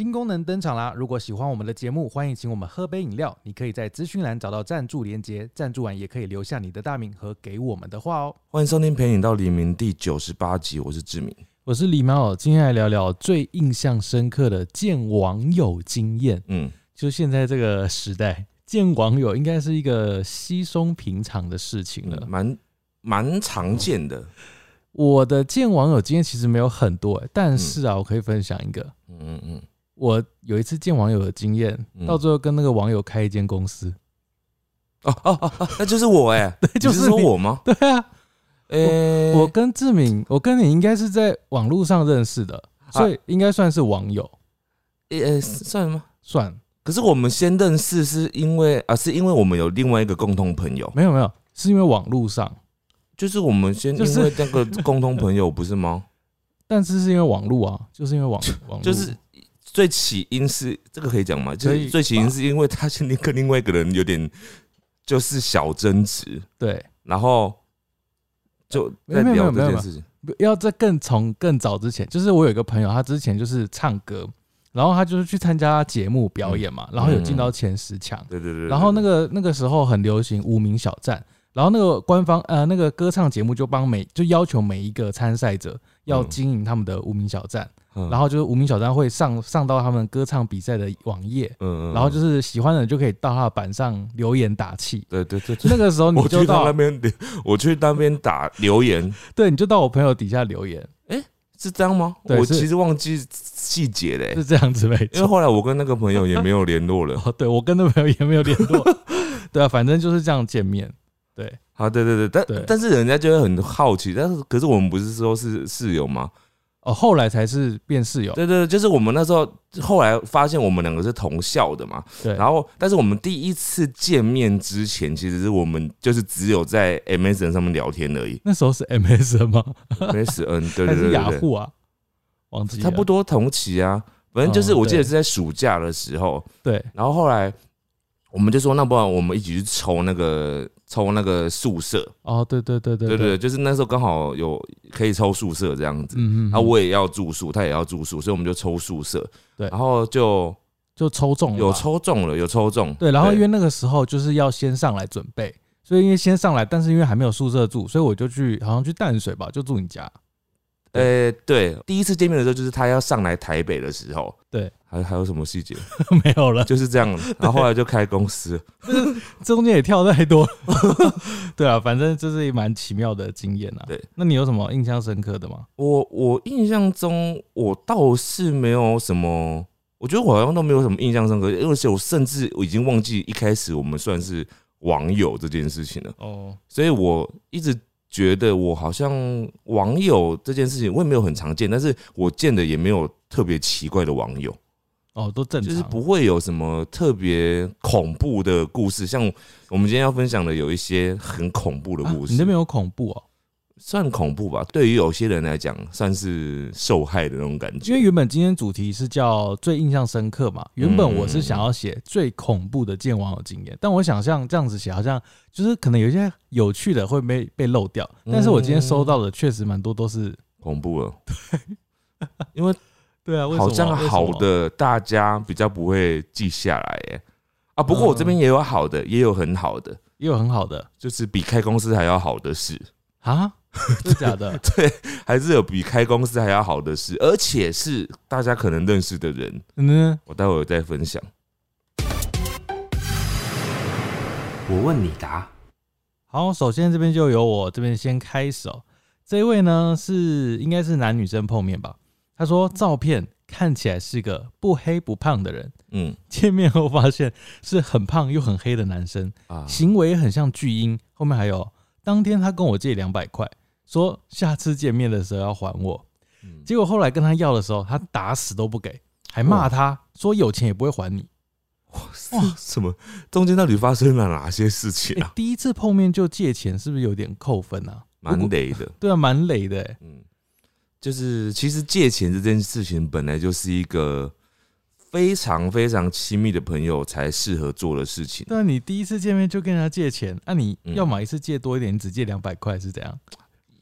新功能登场啦！如果喜欢我们的节目，欢迎请我们喝杯饮料。你可以在资讯栏找到赞助连接，赞助完也可以留下你的大名和给我们的话哦。欢迎收听《陪你到黎明》第九十八集，我是志明。我是李猫，今天来聊聊最印象深刻的见网友经验。嗯，就现在这个时代，见网友应该是一个稀松平常的事情了。蛮蛮常见的。我的见网友经验其实没有很多、欸，但是啊，我可以分享一个。嗯嗯嗯，我有一次见网友的经验，嗯。到最后跟那个网友开一间公司。哦哦哦哦，那就是我哎、对，就你是我吗？对啊，呃、我跟志敏，我跟你应该是在网络上认识的，啊。所以应该算是网友，呃、算了吗？算。可是我们先认识是因为啊，是因为我们有另外一个共同朋友，没有没有，是因为网络上，就是我们先就是因为那个共同朋友不是吗？但是是因为网络啊，就是因为网网络，就是最起因是这个可以讲吗？就是最起因是因为他先跟另外一个人有点就是小争执，对，然后就在聊没有没有没有这件事情。要在更从更早之前，就是我有一个朋友，他之前就是唱歌，然后他就是去参加节目表演嘛，然后有进到前十强，对对对对。然后那个那个时候很流行无名小站，然后那个官方呃那个歌唱节目就帮每就要求每一个参赛者要嗯。经营他们的无名小站，嗯然后就是无名小站会上上到他们歌唱比赛的网页，嗯然后就是喜欢的人就可以到他的板上留言打气。对对对对，那个时候你我就到那边留，我去那边打留言，对，你就到我朋友底下留言，是这样吗？我其实忘记细节嘞、是这样子没因为错。后来我跟那个朋友也没有联络了。哦，对我跟那朋友也没有联络，对啊，反正就是这样见面。对，啊，对对对，但对但是人家就会很好奇，但是可是我们不是说是室友吗？哦，后来才是变室友。对对，对就是我们那时候后来发现我们两个是同校的嘛，对，然后但是我们第一次见面之前，其实是我们就是只有在 MSN 上面聊天而已那时候是 MSN 吗？，MSN 对还是对对对对，雅虎啊？忘记了。差不多同期啊，反正就是我记得是在暑假的时候，对，然后后来我们就说那不然我们一起去抽那个抽那个宿舍，哦，对对对对对对对，就是那时候刚好有可以抽宿舍这样子。嗯嗯，啊，我也要住宿，他也要住宿，所以我们就抽宿舍。对然后就就抽中了，有。抽中了，有抽中。对，然后因为那个时候就是要先上来准备，所以因为先上来，但是因为还没有宿舍住，所以我就去好像去淡水吧，就住你家。呃，对，第一次见面的时候，就是他要上来台北的时候。对，还还有什么细节？没有了，就是这样。然后后来就开公司。中间也跳太多。对啊，反正这是一蛮奇妙的经验啊。对，那你有什么印象深刻的吗？我我印象中，我倒是没有什么，我觉得我好像都没有什么印象深刻，而且我甚至我已经忘记一开始我们算是网友这件事情了。哦，所以我一直觉得我好像网友这件事情我也没有很常见，但是我见的也没有特别奇怪的网友，哦，都正常。就是不会有什么特别恐怖的故事，像我们今天要分享的有一些很恐怖的啊故事，你那边有恐怖哦？算恐怖吧？对于有些人来讲，算是受害的那种感觉。因为原本今天主题是叫最印象深刻嘛，原本我是想嗯要写最恐怖的见网友经验，但我想像这样子写好像就是可能有一些有趣的会被被漏掉，但是我今天收到的确实蛮多都是恐怖了，因为对啊，好像好的大家比较不会记下来，耶。啊，不过我这边也有好的，也有很好的。也有很好的就是比开公司还要好的事，啊，真的假的？对，还是有比开公司还要好的事，而且是大家可能认识的人，嗯，我待会儿再分享。我问你答。好，首先这边就由我这边先开始哦。这一位呢是应该是男女生碰面吧？他说照片看起来是个不黑不胖的人，嗯见面后发现是很胖又很黑的男生，啊，行为很像巨婴。后面还有，当天他跟我借两百块，说下次见面的时候要还我。嗯结果后来跟他要的时候，他打死都不给，还骂他说有钱也不会还你。哇，什么？中间到底发生了哪些事情哎、啊？第一次碰面就借钱，是不是有点扣分啊？蛮累的，对啊，蛮累的、欸。嗯，就是其实借钱这件事情本来就是一个非常非常亲密的朋友才适合做的事情。对啊，你第一次见面就跟人家借钱，那、你嗯要么一次借多一点，你只借两百块是怎样？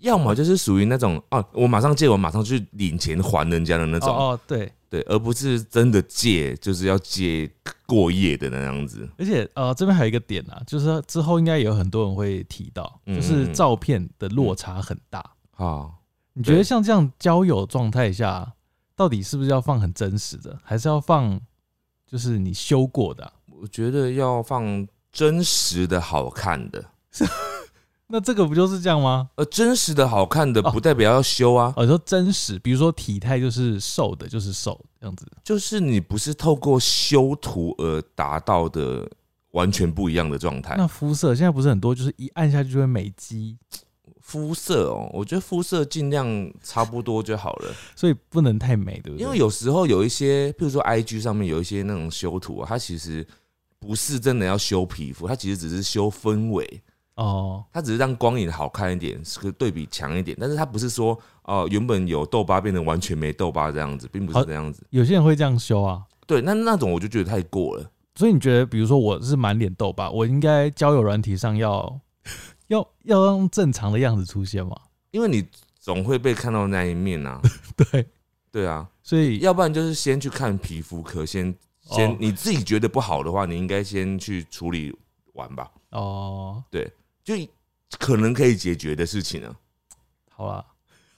要么就是属于那种哦，我马上借我马上去领钱还人家的那种，哦哦，对，对，而不是真的借，就是要借过夜的那样子。而且呃，这边还有一个点啊，就是之后应该有很多人会提到，嗯就是照片的落差很大。啊，你觉得像这样交友状态下，到底是不是要放很真实的，还是要放就是你修过的？啊、我觉得要放真实的好看的，那这个不就是这样吗？呃，真实的好看的哦不代表要修啊，哦，你说真实，比如说体态就是瘦的，就是瘦这样子。就是你不是透过修图而达到的完全不一样的状态。那肤色现在不是很多，就是一按下去就会美肌，肤色哦，我觉得肤色尽量差不多就好了，所以不能太美，对不对？因为有时候有一些，譬如说 IG 上面有一些那种修图啊，它其实不是真的要修皮肤，它其实只是修氛围。哦，它只是让光影好看一点，是个对比强一点，但是它不是说哦、原本有痘疤变得完全没痘疤这样子，并不是这样子。有些人会这样修啊。对，那那种我就觉得太过了。所以你觉得，比如说我是满脸痘疤，我应该交友软体上要 要要让正常的样子出现吗？因为你总会被看到那一面啊。对，对啊，所以要不然就是先去看皮肤科，先先、哦你自己觉得不好的话，你应该先去处理完吧，哦，就可能可以解决的事情啊。好啦，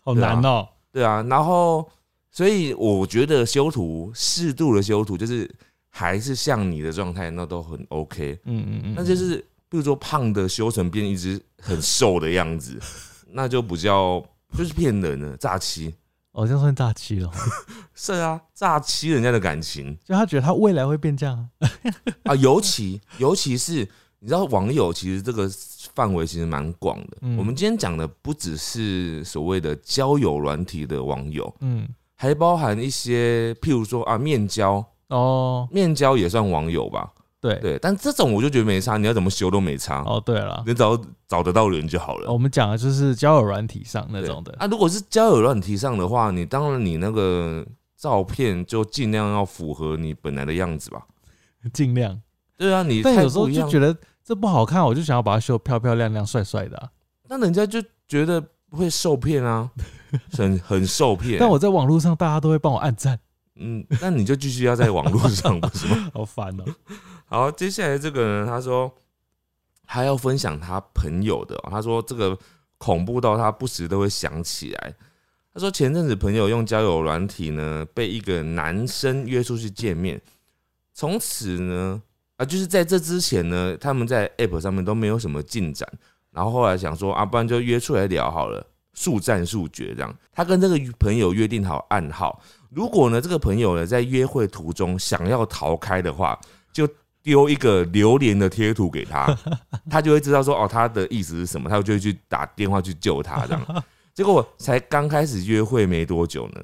好难哦、对啊，然后所以我觉得修图适度的修图，就是还是像你的状态，那都很 OK。嗯嗯嗯，那就是比如说胖的修成变一只很瘦的样子，那就比较就是骗人的诈欺。哦，这样算诈欺了哦，是啊，诈欺人家的感情就他觉得他未来会变这样啊。啊，尤其尤其是你知道网友其实这个范围其实蛮广的。嗯我们今天讲的不只是所谓的交友软体的网友，嗯，还包含一些譬如说啊面交，哦，面交也算网友吧？对，对，但这种我就觉得没差，你要怎么修都没差，哦，对了，你只要找得到人就好了。我们讲的就是交友软体上那对种的，啊，如果是交友软体上的话，你当然你那个照片就尽量要符合你本来的样子吧。尽量。对啊，你太但有时候就觉得这不好看，我就想要把它修得漂漂亮亮、帅帅的啊、那人家就觉得会受骗啊，很很受骗。但我在网络上，大家都会帮我按赞，嗯，那你就继续要在网络上，不是吗？好烦哦、好，接下来这个呢，他说他要分享他朋友的哦、他说这个恐怖到他不时都会想起来。他说前阵子朋友用交友软体呢，被一个男生约出去见面，从此呢，啊，就是在这之前呢，他们在 App 上面都没有什么进展，然后后来想说啊，不然就约出来聊好了，速战速决这样。他跟这个朋友约定好暗号，如果呢这个朋友呢在约会途中想要逃开的话，就丢一个榴莲的贴图给他，他就会知道说哦他的意思是什么，他就会去打电话去救他这样。结果才刚开始约会没多久呢，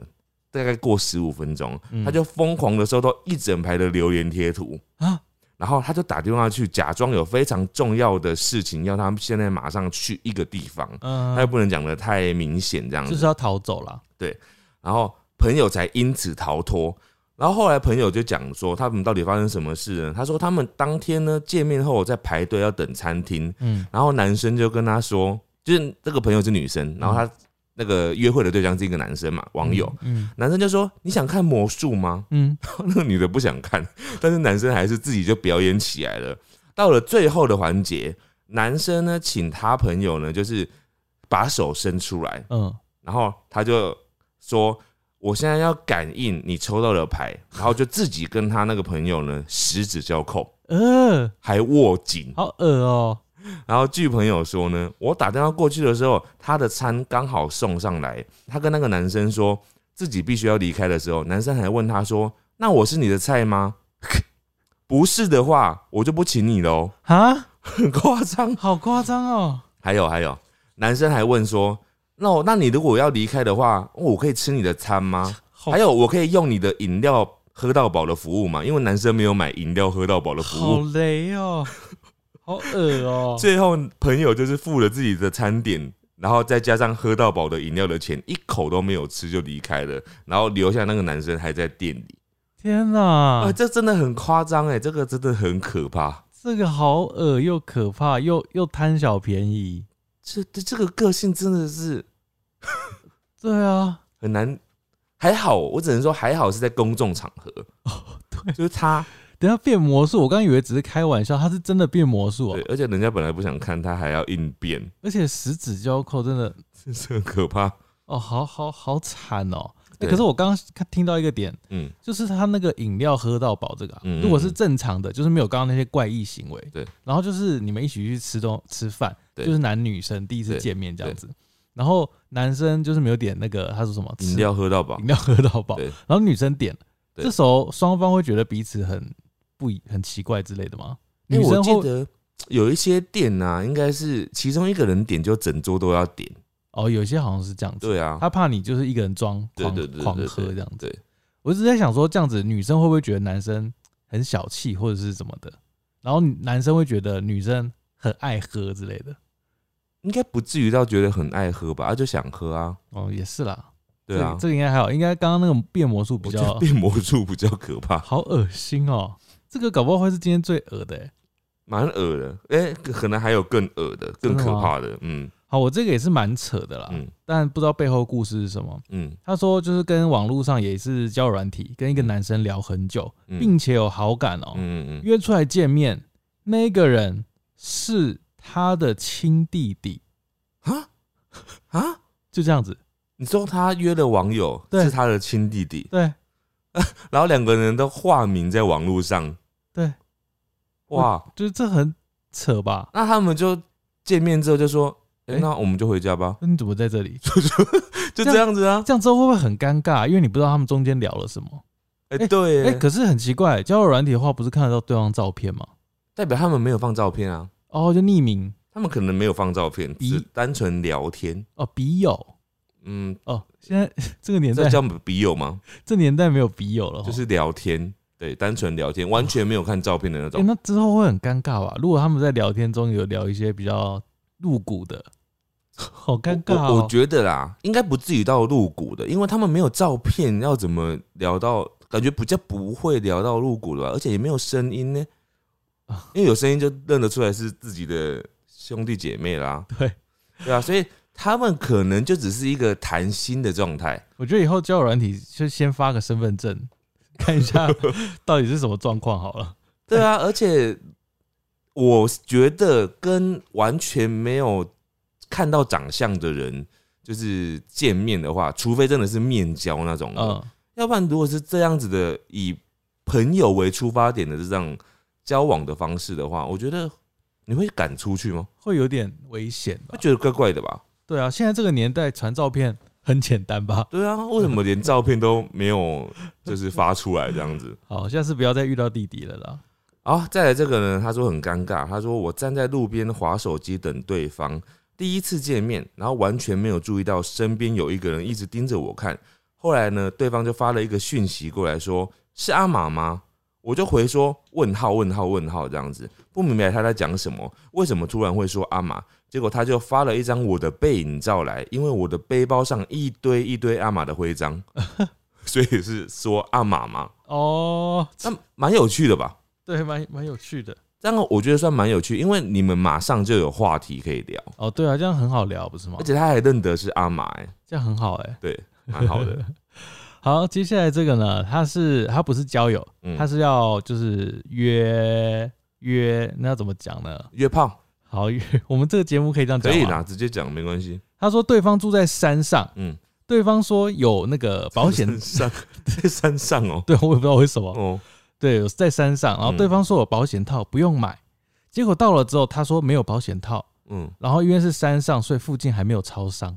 大概过十五分钟，嗯他就疯狂的收到一整排的榴莲贴图啊然后他就打电话去，假装有非常重要的事情要他们现在马上去一个地方，嗯，他又不能讲的太明显这样子，就是要逃走了。对。然后朋友才因此逃脱。然后后来朋友就讲说，他们到底发生什么事呢？他说他们当天呢见面后在排队要等餐厅，嗯然后男生就跟他说，就是这个朋友是女生，然后他那个约会的对象是一个男生嘛，网友。嗯男生就说：“你想看魔术吗嗯，？” 那个女的不想看，但是男生还是自己就表演起来了。到了最后的环节，男生呢请他朋友呢就是把手伸出来，嗯然后他就说：“我现在要感应你抽到的牌。”然后就自己跟他那个朋友呢十指交扣，呃，还握紧。好恶哦、然后据朋友说呢，我打电话过去的时候，他的餐刚好送上来。他跟那个男生说自己必须要离开的时候，男生还问他说：“那我是你的菜吗？” 不是的话，我就不请你喽。啊，很夸张。好夸张哦。还有还有，男生还问说：“那我那你如果要离开的话，我可以吃你的餐吗？还有，我可以用你的饮料喝到饱的服务吗？因为男生没有买饮料喝到饱的服务好。雷哦、好恶哦、最后朋友就是付了自己的餐点，然后再加上喝到饱的饮料的钱，一口都没有吃就离开了，然后留下那个男生还在店里。天哪、啊，这真的很夸张哎，这个真的很可怕。这个好恶又可怕，又又贪小便宜。这这这个个性真的是 对啊，很难还好，我只能说还好是在公众场合，对，就是他，等下变魔术，我刚以为只是开玩笑，他是真的变魔术对哦，，而且人家本来不想看，他还要硬变，而且十指交扣，真的 真是很可怕。哦，好好好惨哦。欸对。可是我刚刚看听到一个点，嗯，就是他那个饮料喝到饱这个、啊，嗯嗯如果是正常的，就是没有刚刚那些怪异行为，对，然后就是你们一起去吃东吃饭，对。就是男女生第一次见面这样子，然后男生就是没有点那个他说什么？饮料喝到饱饮，料喝到饱，对。然后女生点了，对这时候双方会觉得彼此很不很奇怪之类的吗？因为我女生记得有一些店呐、应该是其中一个人点就整桌都要点。哦，有些好像是这样子，对啊，他怕你就是一个人装狂狂喝这样子。对，我一直在想说，这样子女生会不会觉得男生很小气或者是怎么的？然后男生会觉得女生很爱喝之类的。应该不至于到觉得很爱喝吧，他就想喝啊。哦，也是啦。对啊这个，应该还好，应该刚刚那个变魔术比较变魔术比较可怕，好恶心哦。这个搞不好会是今天最恶的欸。蛮恶的。哎、可能还有更恶的、更可怕的。嗯好，我这个也是蛮扯的啦，嗯但不知道背后故事是什么。嗯他说就是跟网络上也是交友软体，跟一个男生聊很久，嗯并且有好感哦，嗯嗯约出来见面，那个人是他的亲弟弟，啊啊！就这样子。你说他约的网友对是他的亲弟弟，对 然后两个人都化名在网络上，对，哇！就是这很扯吧？那他们就见面之后就说：“哎、哎那我们就回家吧。那你怎么在这里？” 就这样子啊。这样之后会不会很尴尬？因为你不知道他们中间聊了什么。哎、哎对耶，哎、可是很奇怪，交友软体的话，不是看得到对方照片吗？代表他们没有放照片啊，哦，就匿名他们可能没有放照片，比只单纯聊天。哦，笔友嗯，哦。现在 这个年代，这叫笔友吗？这年代没有笔友了，就是聊天，对，单纯聊天，完全没有看照片的那哎、种。那之后会很尴尬吧？如果他们在聊天中有聊一些比较露骨的，好尴尬哦。我我觉得啦，应该不至于到露骨的，因为他们没有照片，要怎么聊到？感觉比较不会聊到露骨的吧，而且也没有声音呢啊。因为有声音就认得出来是自己的兄弟姐妹啦，对，对啊，所以他们可能就只是一个谈心的状态。我觉得以后交友软体就先发个身份证，看一下 到底是什么状况好了。对啊，而且我觉得跟完全没有看到长相的人就是见面的话，除非真的是面交那种，嗯，要不然如果是这样子的以朋友为出发点的这样交往的方式的话，我觉得你会敢出去吗？会有点危险吧会？觉得怪怪的吧？对啊，现在这个年代传照片很简单吧？对啊，为什么连照片都没有就是发出来这样子？好，下次不要再遇到弟弟了啦。好，再来这个呢，他说很尴尬，他说我站在路边划手机等对方，第一次见面，然后完全没有注意到身边有一个人一直盯着我看。后来呢，对方就发了一个讯息过来说：“是阿玛吗？”我就回说：“问号问号问号这样子，不明白他在讲什么，为什么突然会说阿玛？”结果他就发了一张我的背影照来，因为我的背包上一堆一堆阿玛的徽章，所以是说阿玛嘛，哦，那蛮有趣的吧？对，蛮蛮有趣的。这样我觉得算蛮有趣，因为你们马上就有话题可以聊，哦，对啊，这样很好聊，不是吗而？且他还认得是阿玛、欸，这样很好哎、对，蛮好的。好，接下来这个呢，他是他不是交友，嗯他是要就是约约，那要怎么讲呢？约炮好，约 我们这个节目可以这样讲可以啦，直接讲没关系。他说对方住在山上，嗯，对方说有那个保险，山上？在山上哦、对我也不知道为什么，哦，对，有在山上，然后嗯对方说有保险套不用买，结果到了之后他说没有保险套，嗯，然后因为是山上，所以附近还没有超商，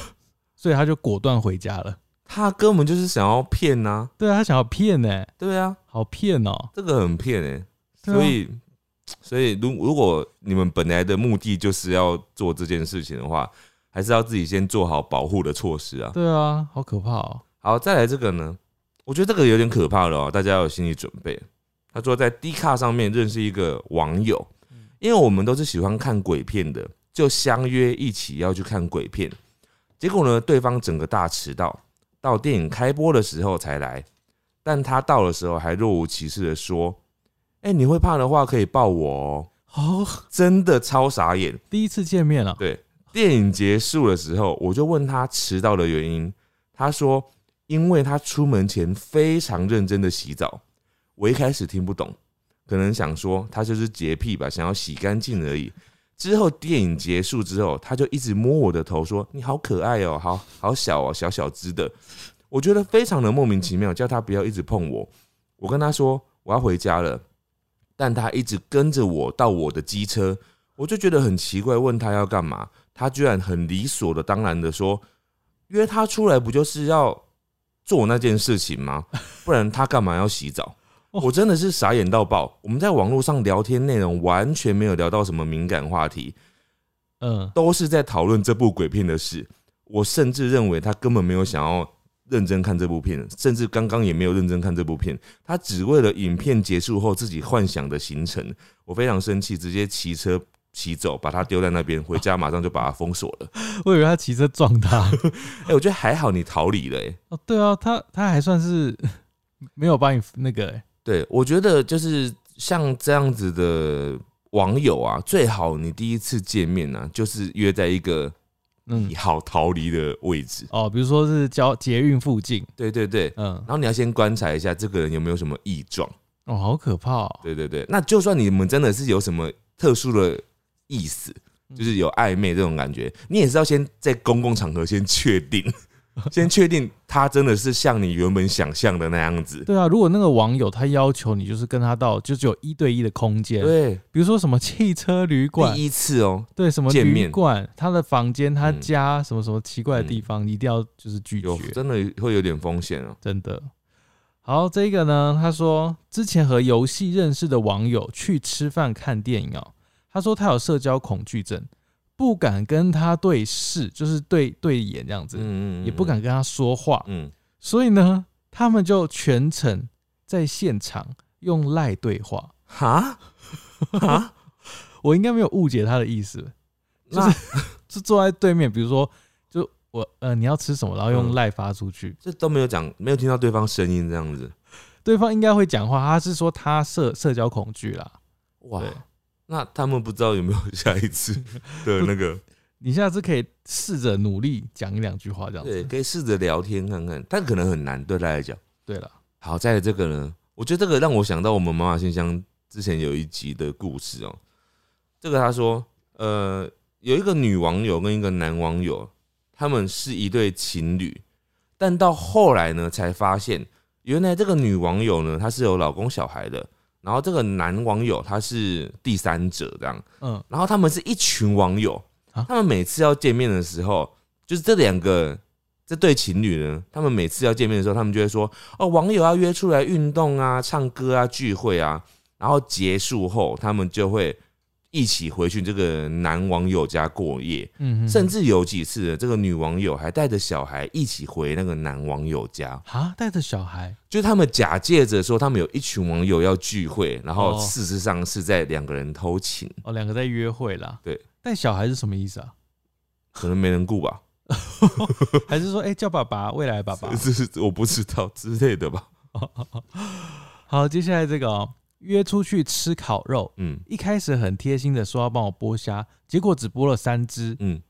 所以他就果断回家了。他根本就是想要骗呐、对啊，他想要骗呢、对啊，好骗哦、这个很骗哎、对啊。所以，所以如如果你们本来的目的就是要做这件事情的话，还是要自己先做好保护的措施啊。对啊，好可怕哦、好，再来这个呢，我觉得这个有点可怕了哦，大家要有心理准备。他说在 D 卡上面认识一个网友，因为我们都是喜欢看鬼片的，就相约一起要去看鬼片。结果呢，对方整个大迟到，到电影开播的时候才来，但他到的时候还若无其事的说：“哎、你会怕的话可以抱我哦。好，”真的超傻眼。第一次见面啊，对，电影结束的时候，我就问他迟到的原因，他说因为他出门前非常认真的洗澡。我一开始听不懂，可能想说他就是洁癖吧，想要洗干净而已。之后电影结束之后，他就一直摸我的头，说：“你好可爱哦，好好小哦，小小只的。”我觉得非常的莫名其妙，叫他不要一直碰我。我跟他说我要回家了，但他一直跟着我到我的机车，我就觉得很奇怪，问他要干嘛，他居然很理所的当然的说：“约他出来不就是要做那件事情吗？不然他干嘛要洗澡？”我真的是傻眼到爆。我们在网络上聊天内容完全没有聊到什么敏感话题，嗯，都是在讨论这部鬼片的事。我甚至认为他根本没有想要认真看这部片，甚至刚刚也没有认真看这部片。他只为了影片结束后自己幻想的行程。我非常生气，直接骑车骑走，把他丢在那边，回家马上就把他封锁了。我以为他骑车撞他。哎、我觉得还好你逃离了、哎。哦，对啊，他他还算是 没有把你那个、欸，对，我觉得就是像这样子的网友啊，最好你第一次见面呢、啊，就是约在一个嗯。你，好逃离的位置。哦，比如说是交捷运附近，对对对，嗯，然后你要先观察一下这个人有没有什么异状。哦，好可怕哦，对对对，那就算你们真的是有什么特殊的意思，就是有暧昧这种感觉，你也是要先在公共场合先确定，先确定他真的是像你原本想象的那样子。对啊，如果那个网友他要求你就是跟他到就只有一对一的空间，对，比如说什么汽车旅馆，第一次哦，对，什么旅见面。馆，他的房间，他嗯家什么什么奇怪的地方，你一定要就是拒绝，真的会有点风险哦。真的。好，这个呢，他说之前和游戏认识的网友去吃饭看电影哦，他说他有社交恐惧症，不敢跟他对视，就是对对眼这样子，嗯也不敢跟他说话，嗯，所以呢，他们就全程在现场用赖对话。哈？哈，我应该没有误解他的意思，就是 坐在对面，比如说，就我呃你要吃什么，然后用嗯。赖发出去，这都没有讲，没有听到对方声音这样子，对方应该会讲话，他是说他社社交恐惧啦。哇对，那他们不知道有没有下一次 的那个，你下次可以试着努力讲一两句话这样对，可以试着聊天看看，但可能很难对他来讲。对了，好在这个呢，我觉得这个让我想到我们妈妈信箱之前有一集的故事哦、这个他说，呃，有一个女网友跟一个男网友，他们是一对情侣，但到后来呢，才发现原来这个女网友呢，她是有老公小孩的，然后这个男网友他是第三者这样，嗯，然后他们是一群网友啊，他们每次要见面的时候，就是这两个这对情侣呢，他们每次要见面的时候，他们就会说：“哦，网友要约出来运动啊、唱歌啊、聚会啊。”然后结束后，他们就会一起回去这个男网友家过夜，嗯，甚至有几次呢这个女网友还带着小孩一起回那个男网友家，啊带着小孩，就是他们假借着说他们有一群网友要聚会，然后哦事实上是在两个人偷情，哦，两个在约会啦。对，带小孩是什么意思啊？可能没人顾吧。还是说，哎、叫爸爸，未来爸爸？这是我不知道之类的吧。好，接下来这个、哦、约出去吃烤肉，嗯一开始很贴心的说要帮我剥虾，结果只剥了三只。嗯，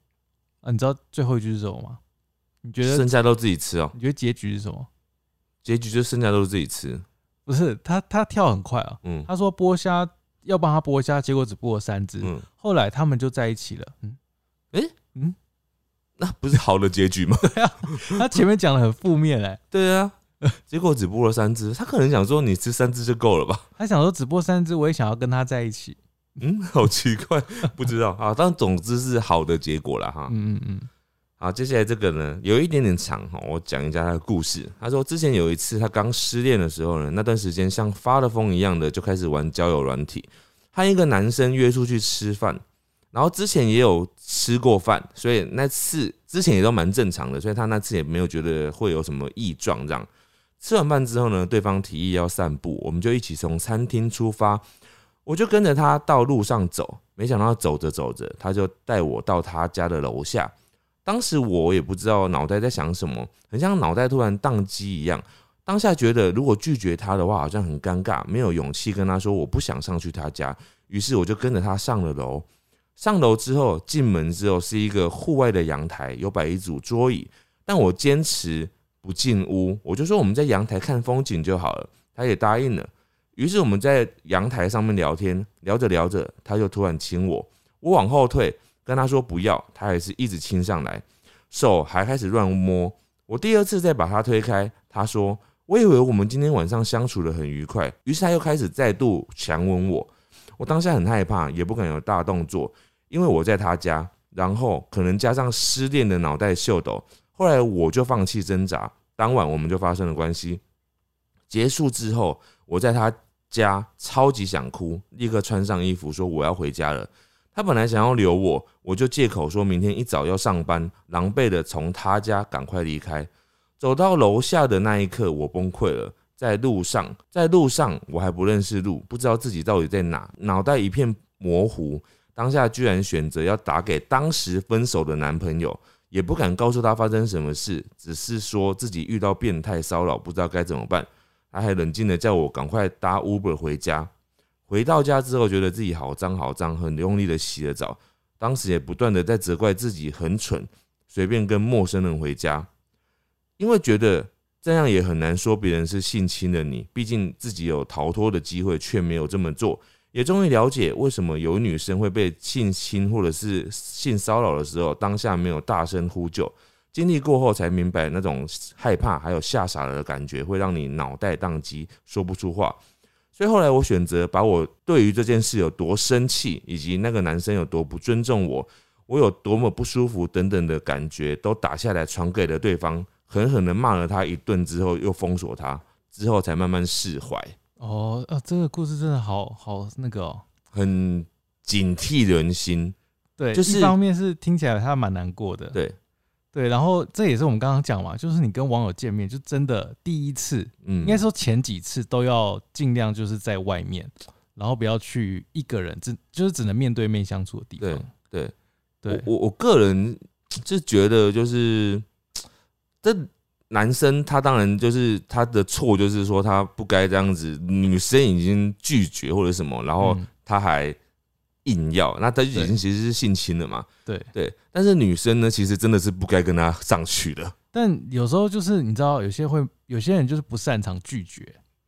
啊，你知道最后一句是什么吗？你觉得剩下都自己吃哦，你觉得结局是什么？结局就剩下都是自己吃。不是他，他跳很快啊。嗯他说剥虾要帮他剥虾，结果只剥了三只。嗯，后来他们就在一起了。嗯，那不是好的结局吗？他前面讲的很负面哎、对啊，结果只播了三只，他可能想说你吃三只就够了吧？他想说只播三只，我也想要跟他在一起。嗯，好奇怪，不知道 啊。但总之是好的结果了哈。嗯嗯嗯，好，接下来这个呢，有一点点长哈，我讲一下他的故事。他说之前有一次他刚失恋的时候呢，那段时间像发了疯一样的就开始玩交友软体，和一个男生约出去吃饭，然后之前也有吃过饭，所以那次之前也都蛮正常的，所以他那次也没有觉得会有什么异状。这样吃完饭之后呢，对方提议要散步，我们就一起从餐厅出发，我就跟着他到路上走，没想到走着走着，他就带我到他家的楼下。当时我也不知道脑袋在想什么，很像脑袋突然宕机一样。当下觉得如果拒绝他的话，好像很尴尬，没有勇气跟他说我不想上去他家。于是我就跟着他上了楼。上楼之后，进门之后是一个户外的阳台，有摆一组桌椅，但我坚持不进屋，我就说我们在阳台看风景就好了，他也答应了。于是我们在阳台上面聊天，聊着聊着，他就突然亲我，我往后退，跟他说不要，他还是一直亲上来，手还开始乱摸。我第二次再把他推开，他说我以为我们今天晚上相处的很愉快，于是他又开始再度强吻我。我当下很害怕，也不敢有大动作，因为我在他家，然后可能加上失恋的脑袋秀抖。后来我就放弃挣扎，当晚我们就发生了关系。结束之后，我在他家超级想哭，立刻穿上衣服说我要回家了。他本来想要留我，我就借口说明天一早要上班，狼狈的从他家赶快离开。走到楼下的那一刻，我崩溃了。在路上，在路上我还不认识路，不知道自己到底在哪，脑袋一片模糊。当下居然选择要打给当时分手的男朋友。也不敢告诉他发生什么事，只是说自己遇到变态骚扰，不知道该怎么办。他还冷静的叫我赶快搭 Uber 回家。回到家之后，觉得自己好脏好脏，很用力的洗了澡。当时也不断的在责怪自己很蠢，随便跟陌生人回家，因为觉得这样也很难说别人是性侵了你，毕竟自己有逃脱的机会，却没有这么做。也终于了解为什么有女生会被性侵或者是性骚扰的时候，当下没有大声呼救，经历过后才明白那种害怕还有吓傻了的感觉，会让你脑袋宕机，说不出话。所以后来我选择把我对于这件事有多生气，以及那个男生有多不尊重我，我有多么不舒服等等的感觉，都打下来传给了对方，狠狠的骂了他一顿之后，又封锁他，之后才慢慢释怀。哦，呃，这个故事真的好好那个哦，很警惕人心。对，就是一方面是听起来他蛮难过的，对，对，然后这也是我们刚刚讲嘛，就是你跟网友见面，就真的第一次，嗯，应该说前几次都要尽量就是在外面，然后不要去一个人，只就是只能面对面相处的地对方。对，对，我我我个人就觉得就是 这。男生他当然就是他的错，就是说他不该这样子。女生已经拒绝或者什么，然后嗯他还硬要，那他就已经其实是性侵了嘛。对，对，但是女生呢，其实真的是不该跟他上去的。但有时候就是你知道，有些会有些人就是不擅长拒绝，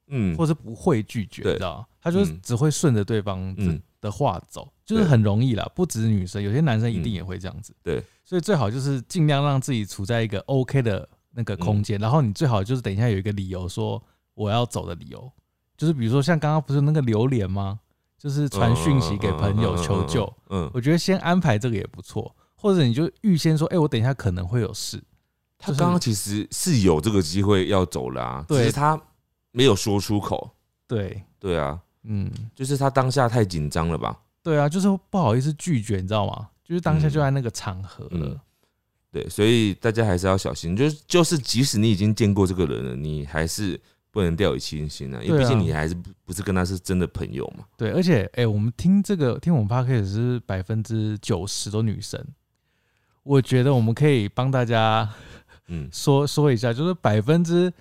嗯，或是不会拒绝，对你知道吗？他就只会顺着对方的嗯的话走，就是很容易啦。不止女生，有些男生一定嗯也会这样子。对，所以最好就是尽量让自己处在一个 OK 的那个空嗯间，然后你最好就是等一下有一个理由说我要走的理由，就是比如说像刚刚不是那个榴莲吗？就是传讯息给朋友求救，嗯，嗯，我觉得先安排这个也不错，或者你就预先说，哎、我等一下可能会有事，他刚刚其实是有这个机会要走了啊，对只是他没有说出口。对，对啊，嗯，就是他当下太紧张了吧？对啊，就是不好意思拒绝，你知道吗？就是当下嗯就在那个场合了，嗯对，所以大家还是要小心。就是就是，即使你已经见过这个人了，你还是不能掉以轻心啊，因为毕竟你还是不不是跟他是真的朋友嘛。对，而且哎、我们听这个听我们 podcast 是百分之九十都女生，我觉得我们可以帮大家嗯，说说一下，就是百分之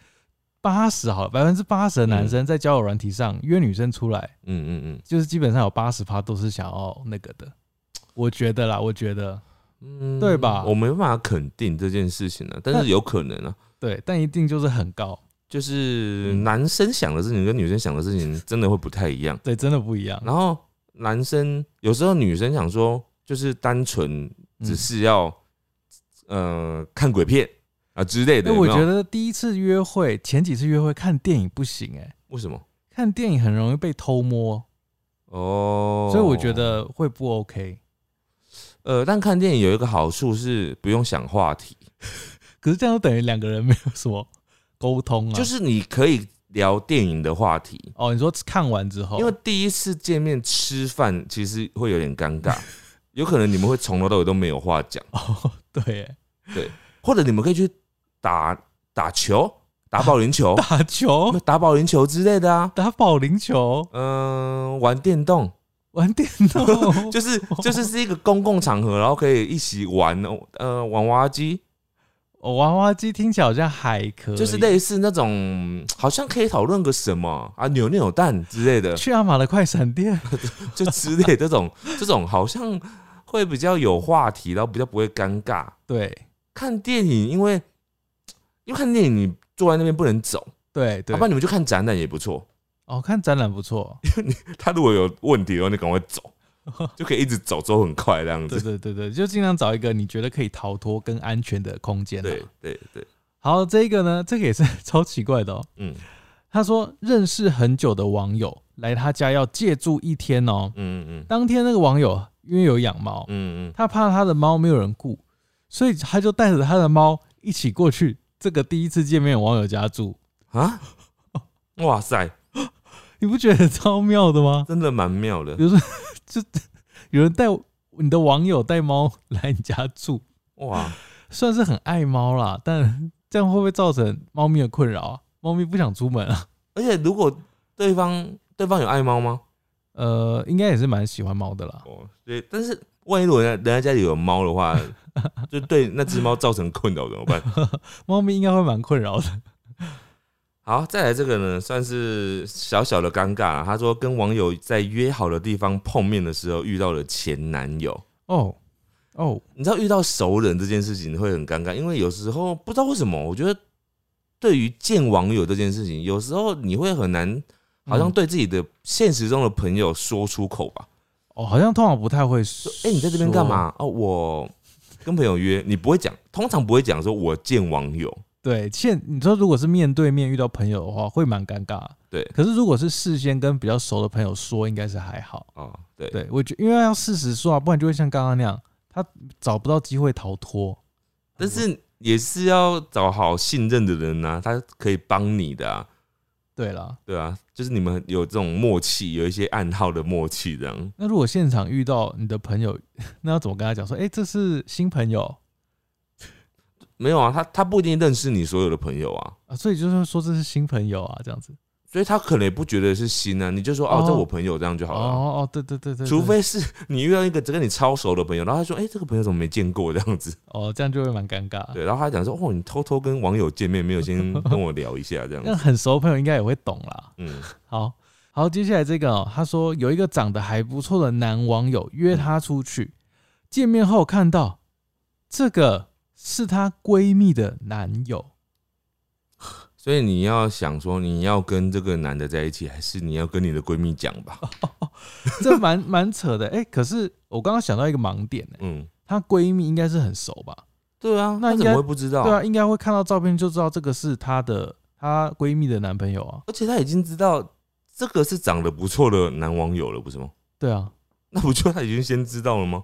八十好了，百分之八十的男生在交友软体上约女生出来，嗯嗯嗯就是基本上有八十趴都是想要那个的，我觉得啦，我觉得嗯，对吧我没办法肯定这件事情啊，但但是有可能啊。对，但一定就是很高，就是嗯男生想的事情跟女生想的事情真的会不太一样。对，真的不一样。然后男生有时候女生想说，就是单纯只嗯是要、呃看鬼片啊之类的。哎，我觉得第一次约会，前几次约会看电影不行哎、为什么？看电影很容易被偷摸，哦，所以我觉得会不 OK。呃，但看电影有一个好处是不用想话题，可是这样就等于两个人没有什么沟通啊。就是你可以聊电影的话题。哦，你说看完之后，因为第一次见面吃饭，其实会有点尴尬，有可能你们会从头到尾都没有话讲，哦，对，或者你们可以去打打球、打保龄球、打球、打保龄球之类的啊，打保龄球、嗯、玩电动，玩电动，就是就是是一个公共场合，然后可以一起玩哦呃玩娃娃机，哦娃娃机听起来好像还可以，就是类似那种好像可以讨论个什么啊扭扭蛋之类的，去阿玛的快闪店。就之类这种 这种好像会比较有话题，然后比较不会尴尬。对，看电影，因为因为看电影你坐在那边不能走，对对。要不，然你们就看展览也不错。哦，看展览不错，他如果有问题的话，你赶快走，就可以一直走，走很快这样子。对对对对，就尽量找一个你觉得可以逃脱跟安全的空间、啊。对对对，好，这个呢，这个也是 超奇怪的哦。嗯他说认识很久的网友来他家要借住一天哦。嗯嗯当天那个网友因为有养猫，嗯嗯他怕他的猫没有人顾，所以他就带着他的猫一起过去这个第一次见面的网友家住。嗯啊，哇塞，你不觉得超妙的吗？真的蛮妙的比如说，就有人带你的网友带猫来你家住，哇！算是很爱猫啦，但这样会不会造成猫咪的困扰啊？猫咪不想出门啊？而且如果对方对方有爱猫吗？呃，应该也是蛮喜欢猫的啦。哦，对，但是万一如果人家人家家里有猫的话，就对那只猫造成困扰怎么办？猫咪应该会蛮困扰的。好，再来这个呢，算是小小的尴尬了。他说跟网友在约好的地方碰面的时候遇到了前男友。哦哦，你知道遇到熟人这件事情会很尴尬，因为有时候不知道为什么，我觉得对于见网友这件事情，有时候你会很难，好像嗯对自己的现实中的朋友说出口吧。哦，好像通常不太会说说。哎、你在这边干？嘛？哦，我跟朋友约，你不会讲，通常不会讲说我见网友。对，现你说如果是面对面遇到朋友的话，会蛮尴尬。对可是如果是事先跟比较熟的朋友说，应该是还好。哦，对，对我觉因为要事实说啊，不然就会像刚刚那样，他找不到机会逃脱。但是也是要找好信任的人呐、他可以帮你的啊，对啦，对啊，就是你们有这种默契，有一些暗号的默契，这样。那如果现场遇到你的朋友，那要怎么跟他讲说？哎、这是新朋友没有啊，他他不一定认识你所有的朋友啊，啊，所以就是说这是新朋友啊，这样子。所以他可能也不觉得是新啊，你就说哦，哦这我朋友这样就哦好了。哦，哦对对对，对除非是你遇到一个跟你超熟的朋友，然后他说：“哎、这个朋友怎么没见过？”这样子，哦，这样就会蛮尴尬。对，然后他讲说：“哦，你偷偷跟网友见面，没有先跟我聊一下，这样。那很熟的朋友应该也会懂啦。”嗯，好好，接下来这个、哦，他说有一个长得还不错的男网友约他出去，见面后看到这个是她闺蜜的男友，所以你要想说，你要跟这个男的在一起，还是你要跟你的闺蜜讲吧？这蛮蛮扯的。哎、可是我刚刚想到一个盲点、哎，嗯，她闺蜜应该是很熟吧？对啊，那应该他怎么会不知道？对啊，应该会看到照片就知道这个是她的她闺蜜的男朋友啊。而且她已经知道这个是长得不错的男网友了，不是吗？对啊，那不就她已经先知道了吗？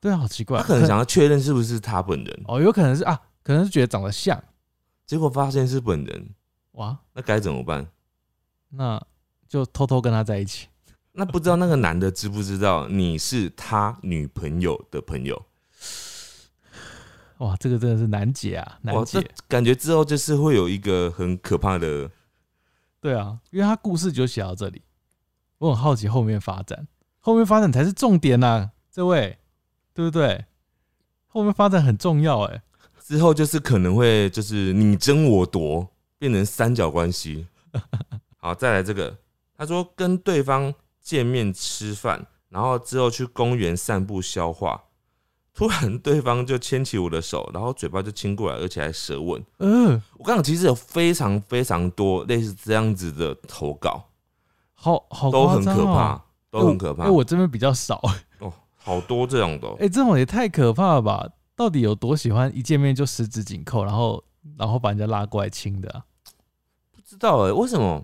对啊，好奇怪。他可能想要确认是不是他本人，哦，有可能是啊，可能是觉得长得像结果发现是本人，哇，那该怎么办？那就偷偷跟他在一起。那不知道那个男的知不知道你是他女朋友的朋友？哇，这个真的是难解啊，难，解。感觉之后就是会有一个很可怕的，对啊，因为他故事就写到这里，我很好奇后面发展，后面发展才是重点呐、这位，对不对？后面发展很重要哎、之后就是可能会就是你争我夺，变成三角关系。好，再来这个，他说跟对方见面吃饭，然后之后去公园散步消化，突然对方就牵起我的手，然后嘴巴就亲过来，而且还舌吻。嗯、我刚刚其实有非常非常多类似这样子的投稿，好好都很可怕，都很可怕。因为、我这边比较少，哦，好多这种的哦、哎、这种也太可怕了吧？到底有多喜欢一见面就十指紧扣，然后然后把人家拉过来亲的、啊？不知道哎、为什么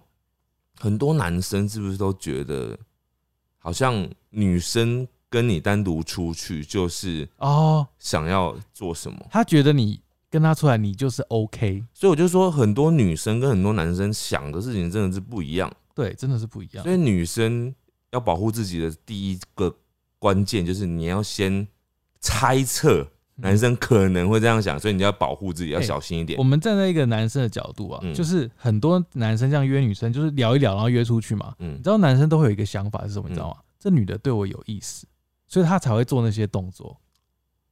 很多男生是不是都觉得，好像女生跟你单独出去就是哦，想要做什么？他觉得你跟他出来，你就是 OK，所以我就说，很多女生跟很多男生想的事情真的是不一样。对，真的是不一样所。以女生要保护自己的第一个关键就是你要先猜测男生可能会这样想，所以你要保护自己，要哎小心一点我。们站在一个男生的角度啊，嗯就是很多男生这样约女生，就是聊一聊，然后约出去嘛。嗯你知道男生都会有一个想法是什么？你知道吗？这女的对我有意思，所以他才会做那些动作。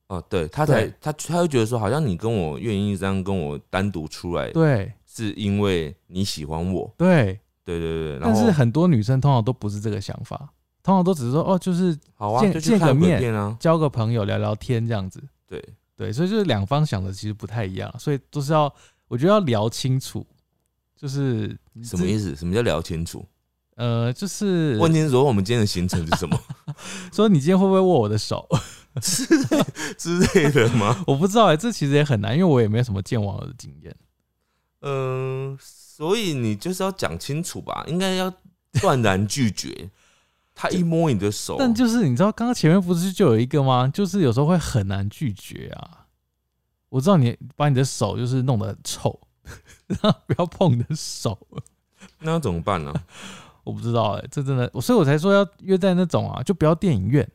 哦，对他才对他他会觉得说，好像你跟我愿意这样跟我单独出来，对是因为你喜欢我。对，对对对，然后但是很多女生通常都不是这个想法，通常都只是说哦，就是好啊，见就去见个面鬼片啊。交个朋友聊聊天这样子。对，对，所以就是两方想的其实不太一样，所以都是要，我我觉得要聊清楚，就是？什么意思？什么叫聊清楚？呃，就是问清楚我们今天的行程是什么 说你今天会不会握我的手？之类的吗？我不知道哎、这其实也很难，因为我也没有什么见网友的经验。嗯、所以你就是要讲清楚吧，应该要断然拒绝。他一摸你的手，但就是你知道，刚刚前面不是就有一个吗？就是有时候会很难拒绝啊。我知道你把你的手就是弄得很臭，然后不要碰你的手。那要怎么办呢、我不知道哎、这真的，所以我才说要约在那种啊，就不要电影院。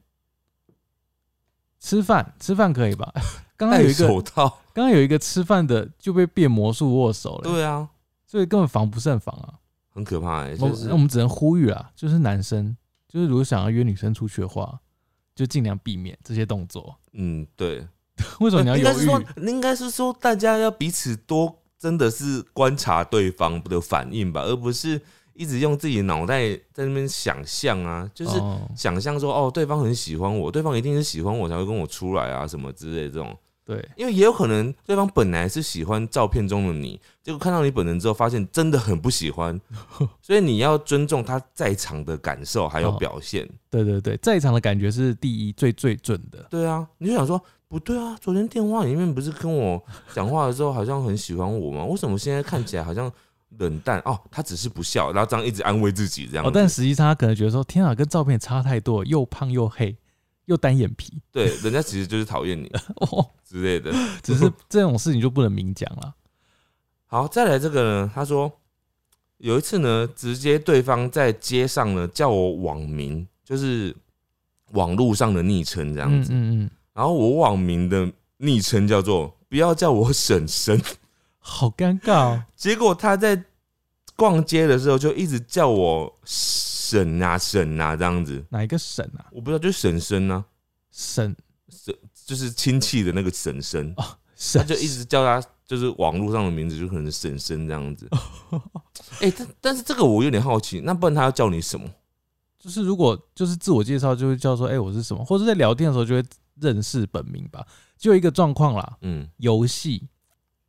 吃饭吃饭可以吧？刚刚有一个，手套，刚刚有一个吃饭的就被变魔术握手了，对啊，所以根本防不胜防啊。很可怕哎、我就是那我们只能呼吁啊，就是男生，就是如果想要约女生出去的话，就尽量避免这些动作。嗯，对，为什么你要犹豫？应该是说，应该是说，大家要彼此多真的是观察对方的反应吧，而不是一直用自己脑袋在那边想象啊，就是哦想象说哦，对方很喜欢我，对方一定是喜欢我才会跟我出来啊，什么之类的这种。对，因为也有可能对方本来是喜欢照片中的你，结果看到你本人之后，发现真的很不喜欢，所以你要尊重他在场的感受还有哦表现。对对对，在场的感觉是第一最最准的。对啊，你就想说不对啊，昨天电话里面不是跟我讲话的时候好像很喜欢我吗？为什么现在看起来好像冷淡？哦，他只是不笑，然后这样一直安慰自己这样。哦，但实际上他可能觉得说，天啊，跟照片差太多，又胖又黑，又单眼皮。对，人家其实就是讨厌你 哦，之类的。只是这种事情就不能明讲了。好，再来这个呢，他说有一次呢，直接对方在街上呢叫我网名，就是网络上的昵称这样子。嗯嗯嗯，然后我网名的昵称叫做“不要叫我婶婶 ”，好尴尬哦。结果他在逛街的时候就一直叫我婶啊婶啊这样子，哪一个婶啊？我不知道就是婶婶啊，省就是亲戚的那个婶婶，他婶就一直叫他就是网络上的名字就可能是婶婶这样子。哎、但但是这个我有点好奇，那不然他要叫你什么？就是如果就是自我介绍就会叫说，哎、我是什么，或者在聊天的时候就会认识本名吧。就有一个状况啦，嗯，游戏，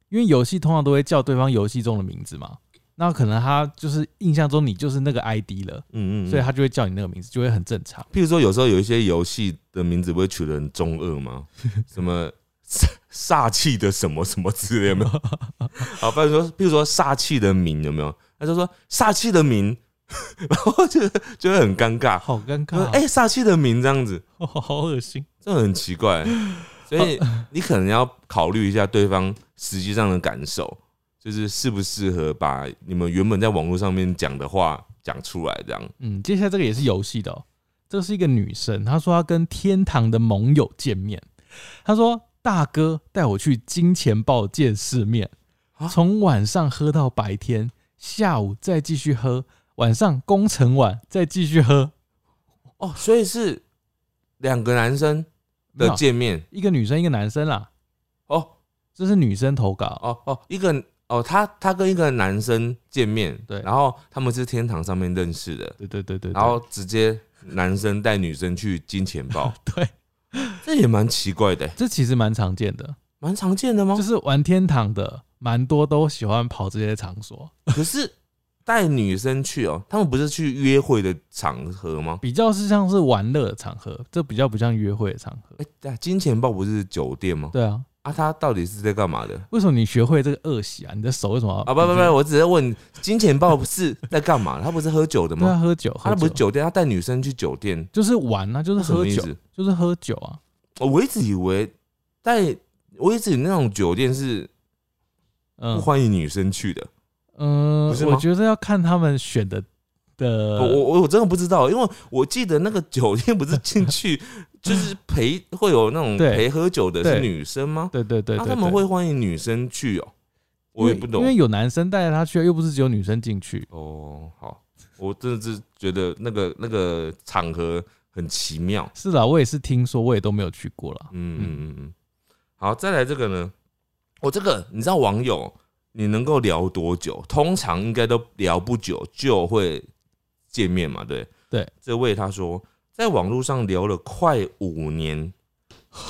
因为游戏通常都会叫对方游戏中的名字嘛，那可能他就是印象中你就是那个 ID 了，嗯嗯，所以他就会叫你那个名字，就会很正常。譬如说有时候有一些游戏的名字不会取得很中二吗？什么煞煞气的什么什么之类有没有？好，不然说，譬如说煞气的名有没有？他就说煞气的名，然后就就会很尴尬。好尴尬哎，煞气的名这样子，哦好恶心。这很奇怪。所以你可能要考虑一下对方实际上的感受，就是适不适合把你们原本在网络上面讲的话讲出来，这样。嗯，接下来这个也是游戏的、哦，这个是一个女生，她说她跟天堂的盟友见面，她说大哥带我去金钱豹见世面。啊，从晚上喝到白天，下午再继续喝，晚上工程晚再继续喝。哦，所以是两个男生的见面。一个女生一个男生啦，哦。这是女生投稿，哦哦，一个哦，他他跟一个男生见面，对。然后他们是天堂上面认识的，对对对对对。然后直接男生带女生去金钱豹，对，这也蛮奇怪的，这其实蛮常见的，蛮常见的吗？就？是玩天堂的蛮多都喜欢跑这些场所，可是带女生去哦，他们不是去约会的场合吗？比较是像是玩乐的场合，这比较不像约会的场合。哎、金钱豹不是酒店吗？对啊，啊，他到底是在干嘛的？为什么你学会这个恶习啊？你的手为什么啊，不不不，我只是问金钱豹是在干嘛？他不是喝酒的吗？他，喝酒，他不是酒店，他带女生去酒店，就是玩啊，就是喝酒？就是喝酒啊。我一直以为带，我一直以为那种酒店是不嗯欢迎女生去的。嗯我觉得要看他们选的的，我我我真的不知道，因为我记得那个酒店不是进去 就是陪会有那种陪喝酒的是女生吗？对对对他们会欢迎女生去哦，我也不懂因为有男生带着他去，又不是只有女生进去。哦。好，我真的是觉得那个那个场合很奇妙。是啦，我也是听说，我也都没有去过了。嗯嗯嗯嗯。好，再来这个呢，我、这个你知道网友你能够聊多久？通常应该都聊不久就会见面嘛，对对。这位他说，在网络上聊了快五年，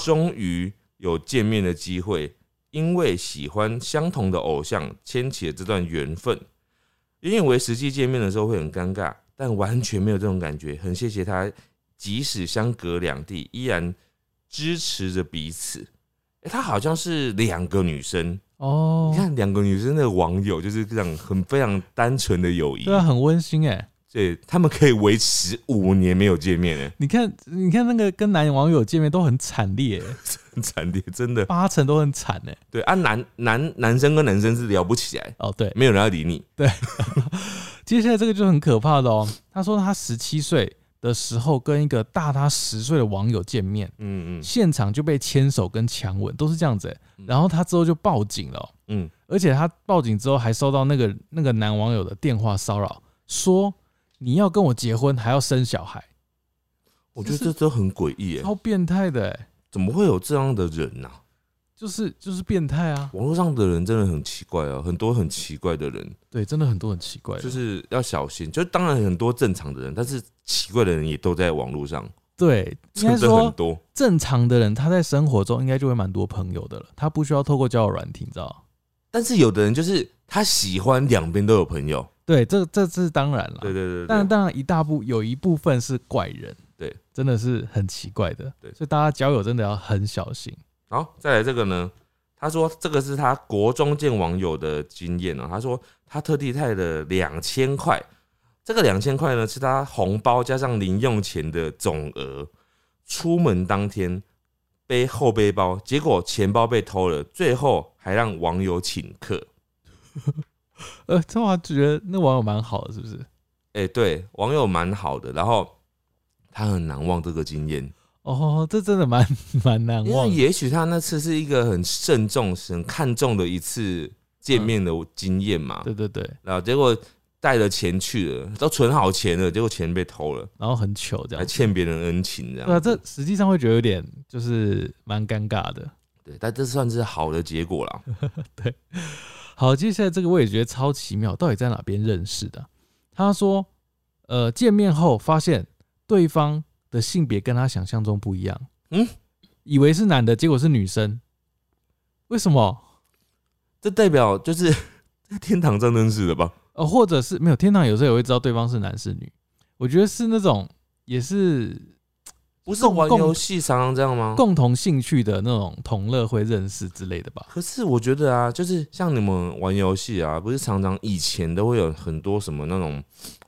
终于有见面的机会，因为喜欢相同的偶像牵起了这段缘分。原以为实际见面的时候会很尴尬，但完全没有这种感觉。很谢谢他，即使相隔两地，依然支持着彼此。哎、他好像是两个女生，哦你，看两个女生的网友就是这样很非常单纯的友谊，对啊，很温馨哎。对他们可以维持五年没有见面，哎，你看，你看那个跟男网友见面都很惨烈。欸，很惨烈，真的。八成都很惨哎。对啊，男男男生跟男生是聊不起来，哦，对，没有人要理你。对。接下来这个就很可怕的哦。他说他十七岁的时候跟一个大他十岁的网友见面，嗯嗯。现场就被牵手跟强吻，都是这样子然后他之后就报警了哦，嗯，而且他报警之后还收到那个那个男网友的电话骚扰，说你要跟我结婚还要生小孩，我觉得这都很诡异，哎，超变态的哎，怎么会有这样的人呐、就是就是变态啊。网络上的人真的很奇怪啊，很多很奇怪的人，对，真的很多很奇怪，就是要小心。就当然很多正常的人，但是奇怪的人也都在网络上，对，应该真的很说多。正常的人他在生活中应该就会蛮多朋友的了，他不需要透过交友软体，你知道？但是有的人就是他喜欢两边都有朋友，对，这这这是当然了。对对对对但当然一大部有一部分是怪人，对，真的是很奇怪的，对所以大家交友真的要很小心。好，再来这个呢？他说这个是他国中见网友的经验哦。他说他特地带了两千块，这个两千块呢是他红包加上零用钱的总额。出门当天背后背包，结果钱包被偷了，最后还让网友请客。呃，这我觉得那网友蛮好的，是不是？哎、对，网友蛮好的，然后他很难忘这个经验，哦，这真的蛮 蛮难因忘因。为也许他那次是一个很慎重、很看重的一次见面的经验嘛。对对对，然后结果带了钱去了，都存好钱了，结果钱被偷了，然后很糗这样还。欠别人恩情这对啊，样那。这实际上会觉得有点就是蛮尴尬的。对，但这算是好的结果啦。好，接下来这个我也觉得超奇妙，到底在哪边认识的？他说，呃，见面后发现对方的性别跟他想象中不一样，嗯，以为是男的，结果是女生，为什么？这代表就是在 天堂上认识的吧？呃，或者是没有天堂，有时候也会知道对方是男是女。我觉得是那种也是不是玩游戏常常这样吗？共同兴趣的那种同乐会认识之类的吧。可是我觉得啊，就是像你们玩游戏啊，不是常常以前都会有很多什么那种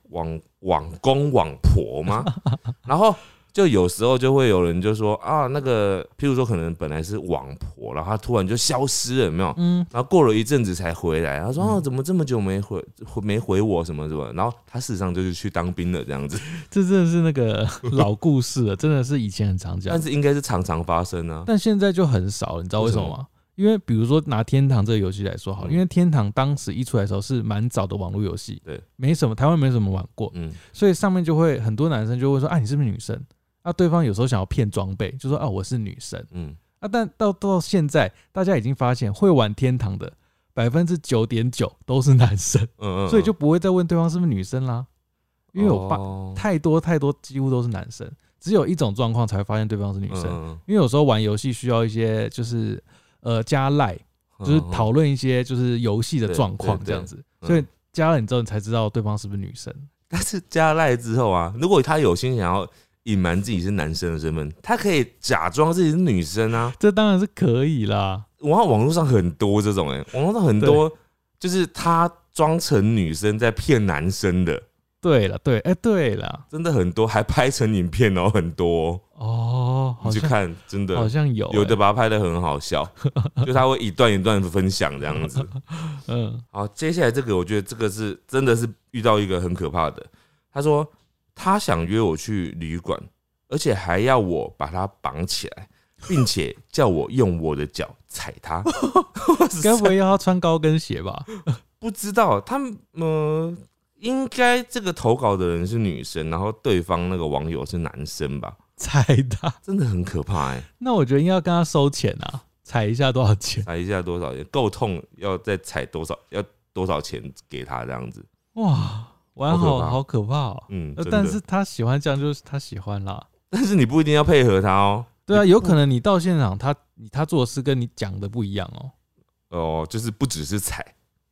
网网公网婆吗？然后就有时候就会有人就说啊，那个譬如说可能本来是网婆，然后她突然就消失了，有没有？嗯，然后过了一阵子才回来，他说：“嗯哦，怎么这么久没回回没回我什么什么？”然后他事实上就是去当兵了这样子，这真的是那个 老故事了，真的是以前很常讲但，是应该是常常发生啊。但现在就很少了。你知道为什么吗？因为比如说拿天堂这个游戏来说好因为天堂当时一出来的时候是蛮早的网络游戏，对，没什么台湾没什么玩过，嗯，所以上面就会很多男生就会说啊你是不是女生？啊对方有时候想要骗装备，就说啊我是女生嗯，啊，但到到现在大家已经发现会玩天堂的百分之九点九都是男生，嗯嗯，所以就不会再问对方是不是女生啦，因为有八哦。太多太多几乎都是男生，只有一种状况才会发现对方是女生，嗯因为有时候玩游戏需要一些就是呃加赖，就是嗯讨论一些就是游戏的状况这样子，嗯。所以加了你之后你才知道对方是不是女生。但是加赖之后啊，如果他有心想要隐瞒自己是男生的身份，他可以假装自己是女生啊。这当然是可以啦，网网络上很多这种哎、网络上很多就是他装成女生在骗男生的，对了，对，哎、对了，真的很多，还拍成影片哦，很多哦、你去看，真的好像有、有的哎把它拍的很好笑，就他会一段一段分享这样子。嗯，好，接下来这个我觉得这个是真的是遇到一个很可怕的。他说他想约我去旅馆，而且还要我把他绑起来，并且叫我用我的脚踩他。该不会要他穿高跟鞋吧？不知道他们呃，应该这个投稿的人是女生，然后对方那个网友是男生吧？踩他，真的很可怕哎、那我觉得应该要跟他收钱啊，踩一下多少钱？踩一下多少钱？够痛要再踩多少？要多少钱给他这样子？哇，玩好可好好可怕哦、嗯，但是他喜欢这样，就是他喜欢啦。但是你不一定要配合他哦。对啊，有可能你到现场，他你他做的事跟你讲的不一样哦、哦，就是不只是踩。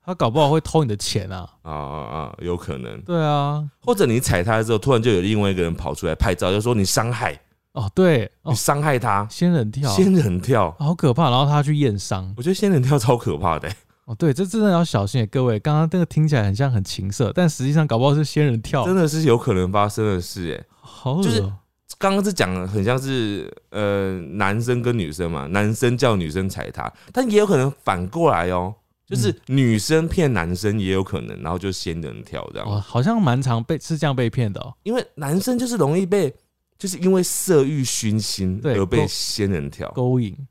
他搞不好会偷你的钱啊。啊啊啊，有可能，对啊，或者你踩他之后，突然就有另外一个人跑出来拍照，就说你伤害，哦对，哦。你伤害他，仙人跳，仙人跳，好可怕。然后他去验伤，我觉得仙人跳超可怕的、哦对，这真的要小心耶，各位。刚刚那个听起来很像很情色，但实际上搞不好是仙人跳，真的是有可能发生的事哎、好恶、就是哦刚刚是讲的很像是呃男生跟女生嘛，男生叫女生踩他，但也有可能反过来哦，就是女生骗男生也有可能，然后就仙人跳这样，哦，好像蛮常被是这样被骗的哦。因为男生就是容易被就是因为色欲熏心而被仙人跳，勾引，对，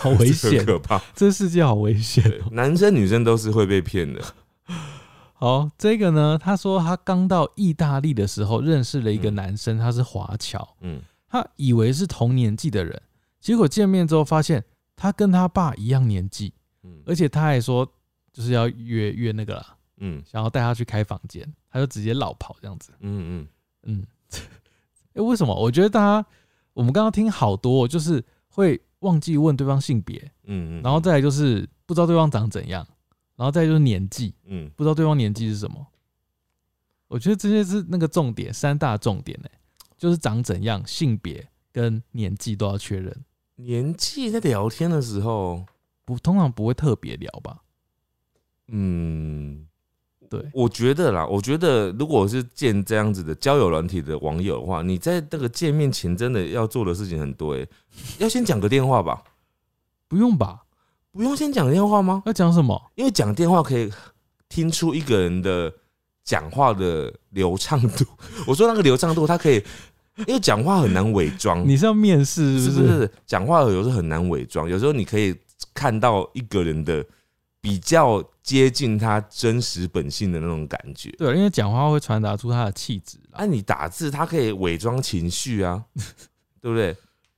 好危险，可怕。这世界好危险。男生女生都是会被骗的，好，这个呢，他说他刚到意大利的时候认识了一个嗯男生，他是华侨，嗯，他以为是同年纪的人，结果见面之后发现他跟他爸一样年纪，嗯而且他还说就是要约约那个啦，嗯想要带他去开房间，他就直接老跑这样子。嗯嗯，哎、为什么？我觉得大家我们刚刚听好多哦，就是会忘记问对方性别，嗯嗯，然后再来就是不知道对方长怎样，然后再来就是年纪，嗯。不知道对方年纪是什么。我觉得这些是那个重点，三大重点呢、就是长怎样、性别跟年纪都要确认，年纪在聊天的时候，不通常不会特别聊吧？嗯，对，我觉得啦，我觉得如果是见这样子的交友软体的网友的话，你在那个见面前真的要做的事情很多诶、要先讲个电话吧？不用吧？不用先讲电话吗？要讲什么？因为讲电话可以听出一个人的讲话的流畅度。我说那个流畅度，他可以，因为讲话很难伪装。你是要面试？是不是讲话有时候很难伪装？有时候你可以看到一个人的比较接近他真实本性的那种感觉。对，因为讲话会传达出他的气质啦。啊，你打字他可以伪装情绪啊，对不对？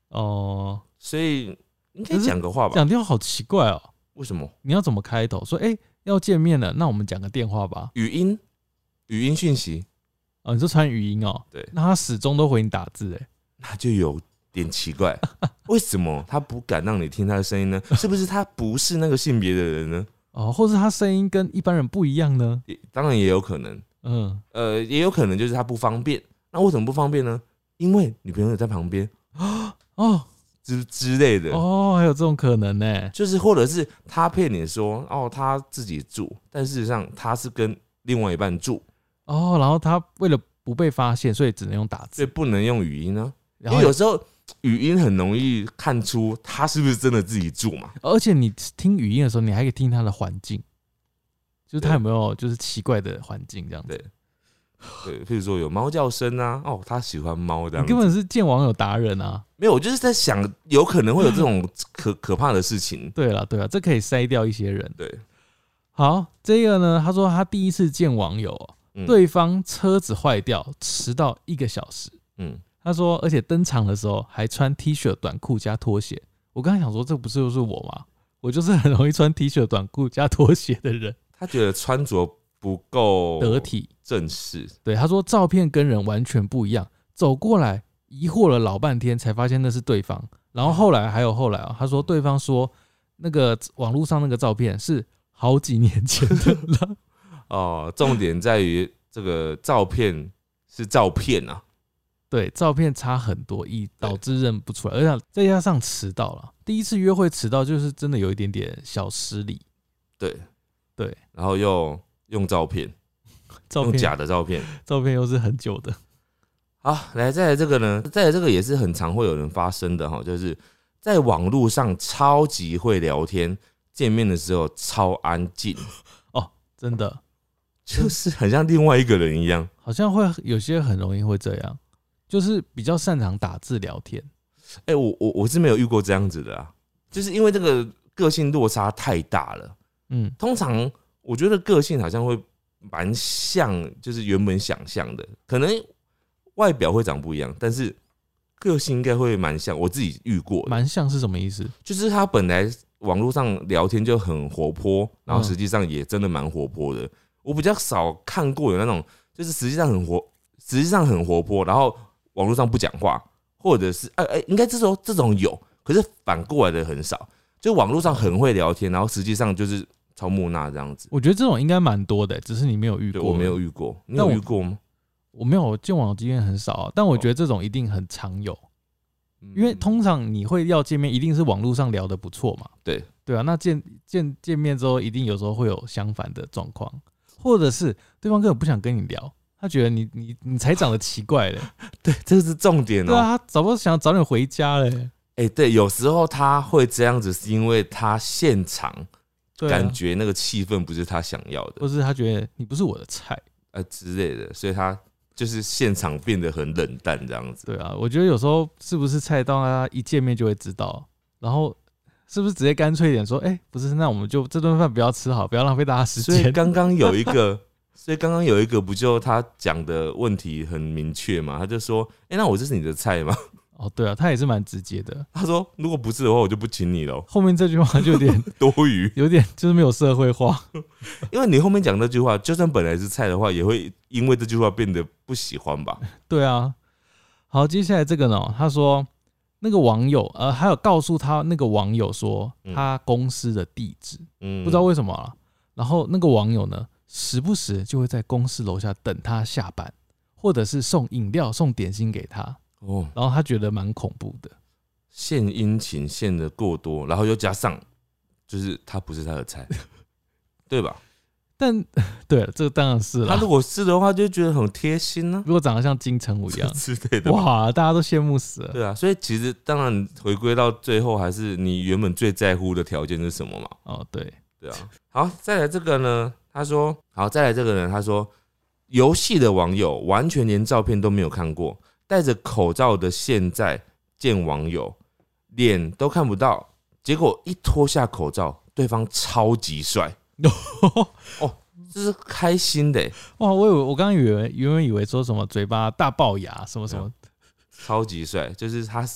哦、所以应该可以讲个话吧？讲电话好奇怪哦。为什么？你要怎么开头？说，哎、要见面了，那我们讲个电话吧。语音语音讯息，哦，你说传语音哦。对那他始终都回你打字，哎，那就有点奇怪。为什么他不敢让你听他的声音呢？是不是他不是那个性别的人呢？哦，或是他声音跟一般人不一样呢？也当然也有可能，嗯，呃，也有可能就是他不方便。那为什么不方便呢？因为女朋友在旁边啊 哦之之类的。哦，还有这种可能呢？就是或者是他骗你说哦他自己住，但事实上他是跟另外一半住，哦，然后他为了不被发现，所以只能用打字。所以不能用语音呢、因然后为有时候语音很容易看出他是不是真的自己住嘛。而且你听语音的时候，你还可以听他的环境，就是他有没有就是奇怪的环境这样子。对对，譬如说有猫叫声啊，哦，他喜欢猫这样。你根本是见网友达人啊！没有，我就是在想，有可能会有这种 可可怕的事情。对了对了，这可以筛掉一些人。对，好，这个呢，他说他第一次见网友对方车子坏掉，迟到一个小时。嗯，他说，而且登场的时候还穿 T 恤、短裤加拖鞋。我刚才想说，这不是就是我吗？我就是很容易穿 T 恤、短裤加拖鞋的人，他觉得穿着不够得体。正式。对，他说照片跟人完全不一样，走过来疑惑了老半天，才发现那是对方。然后后来还有后来啊，他说对方说那个网络上那个照片是好几年前的了。哦，重点在于这个照片是照片啊。对，照片差很多，以导致认不出来，而且再加上迟到了，第一次约会迟到就是真的有一点点小失礼。对对，然后又用照片，照片用假的照片。照片又是很久的，好，来再来这个呢，再来这个也是很常会有人发生的哈，就是在网络上超级会聊天，见面的时候超安静哦，真的就是很像另外一个人一样。好像会有些很容易会这样，就是比较擅长打字聊天。哎、我我我是没有遇过这样子的啊，就是因为这个个性落差太大了。嗯，通常我觉得个性好像会蛮像，就是原本想象的，可能外表会长不一样，但是个性应该会蛮像。我自己遇过，蛮像是什么意思？就是他本来网络上聊天就很活泼，然后嗯实际上也真的蛮活泼的。我比较少看过有那种，就是实际上很活，实际上很活泼，然后网络上不讲话，或者是哎哎、应该这种这种有，可是反过来的很少。就网络上很会聊天，然后实际上就是超木讷这样子。我觉得这种应该蛮多的，只是你没有遇对，过。我没有，遇过，你有遇过吗？我没有，我见网友经验很少啊。但我觉得这种一定很常有，因为嗯通常你会要见面，一定是网络上聊得不错嘛。对对啊，那见见见面之后，一定有时候会有相反的状况，或者是对方根本不想跟你聊，他觉得你你你才长得奇怪嘞。对，这个是重点哦。对啊，他早不想早点回家嘞。哎、对，有时候他会这样子，是因为他现场对啊感觉那个气氛不是他想要的，或是他觉得你不是我的菜。呃之类的，所以他就是现场变得很冷淡这样子。对啊，我觉得有时候是不是菜到他一见面就会知道，然后是不是直接干脆一点说，哎、不是，那我们就这顿饭不要吃好，不要浪费大家时所以间。刚刚有一个，所以刚刚有一个不就他讲的问题很明确嘛？他就说：“哎、那我这是你的菜吗哦，对啊，他也是蛮直接的。？”他说：“如果不是的话，我就不请你了，后面这句话就有点 多余。有点就是没有社会化。因为你后面讲那句话，就算本来是菜的话，也会因为这句话变得不喜欢吧？对啊，好，接下来这个呢，他说那个网友呃，还有告诉他那个网友说嗯他公司的地址，嗯，不知道为什么啊。然后那个网友呢，时不时就会在公司楼下等他下班，或者是送饮料、送点心给他。哦，然后他觉得蛮恐怖的。献殷勤献的过多，然后又加上就是他不是他的菜，对吧？但 对，这个当然是了他如。果是的话，就觉得很贴心呢、如果长得像金城武一样，之类的。哇，大家都羡慕死了。对啊，所以其实当然回归到最后，还是你原本最在乎的条件是什么嘛？哦，对，对啊。好，再来这个呢，他说，好，再来这个人，他说，游戏的网友完全连照片都没有看过，戴着口罩的现在见网友，脸都看不到，结果一脱下口罩，对方超级帅 哦，这是开心的欸、哇，我以为我刚刚以为原本以为说什么嘴巴大龅牙什么什么超级帅，就是他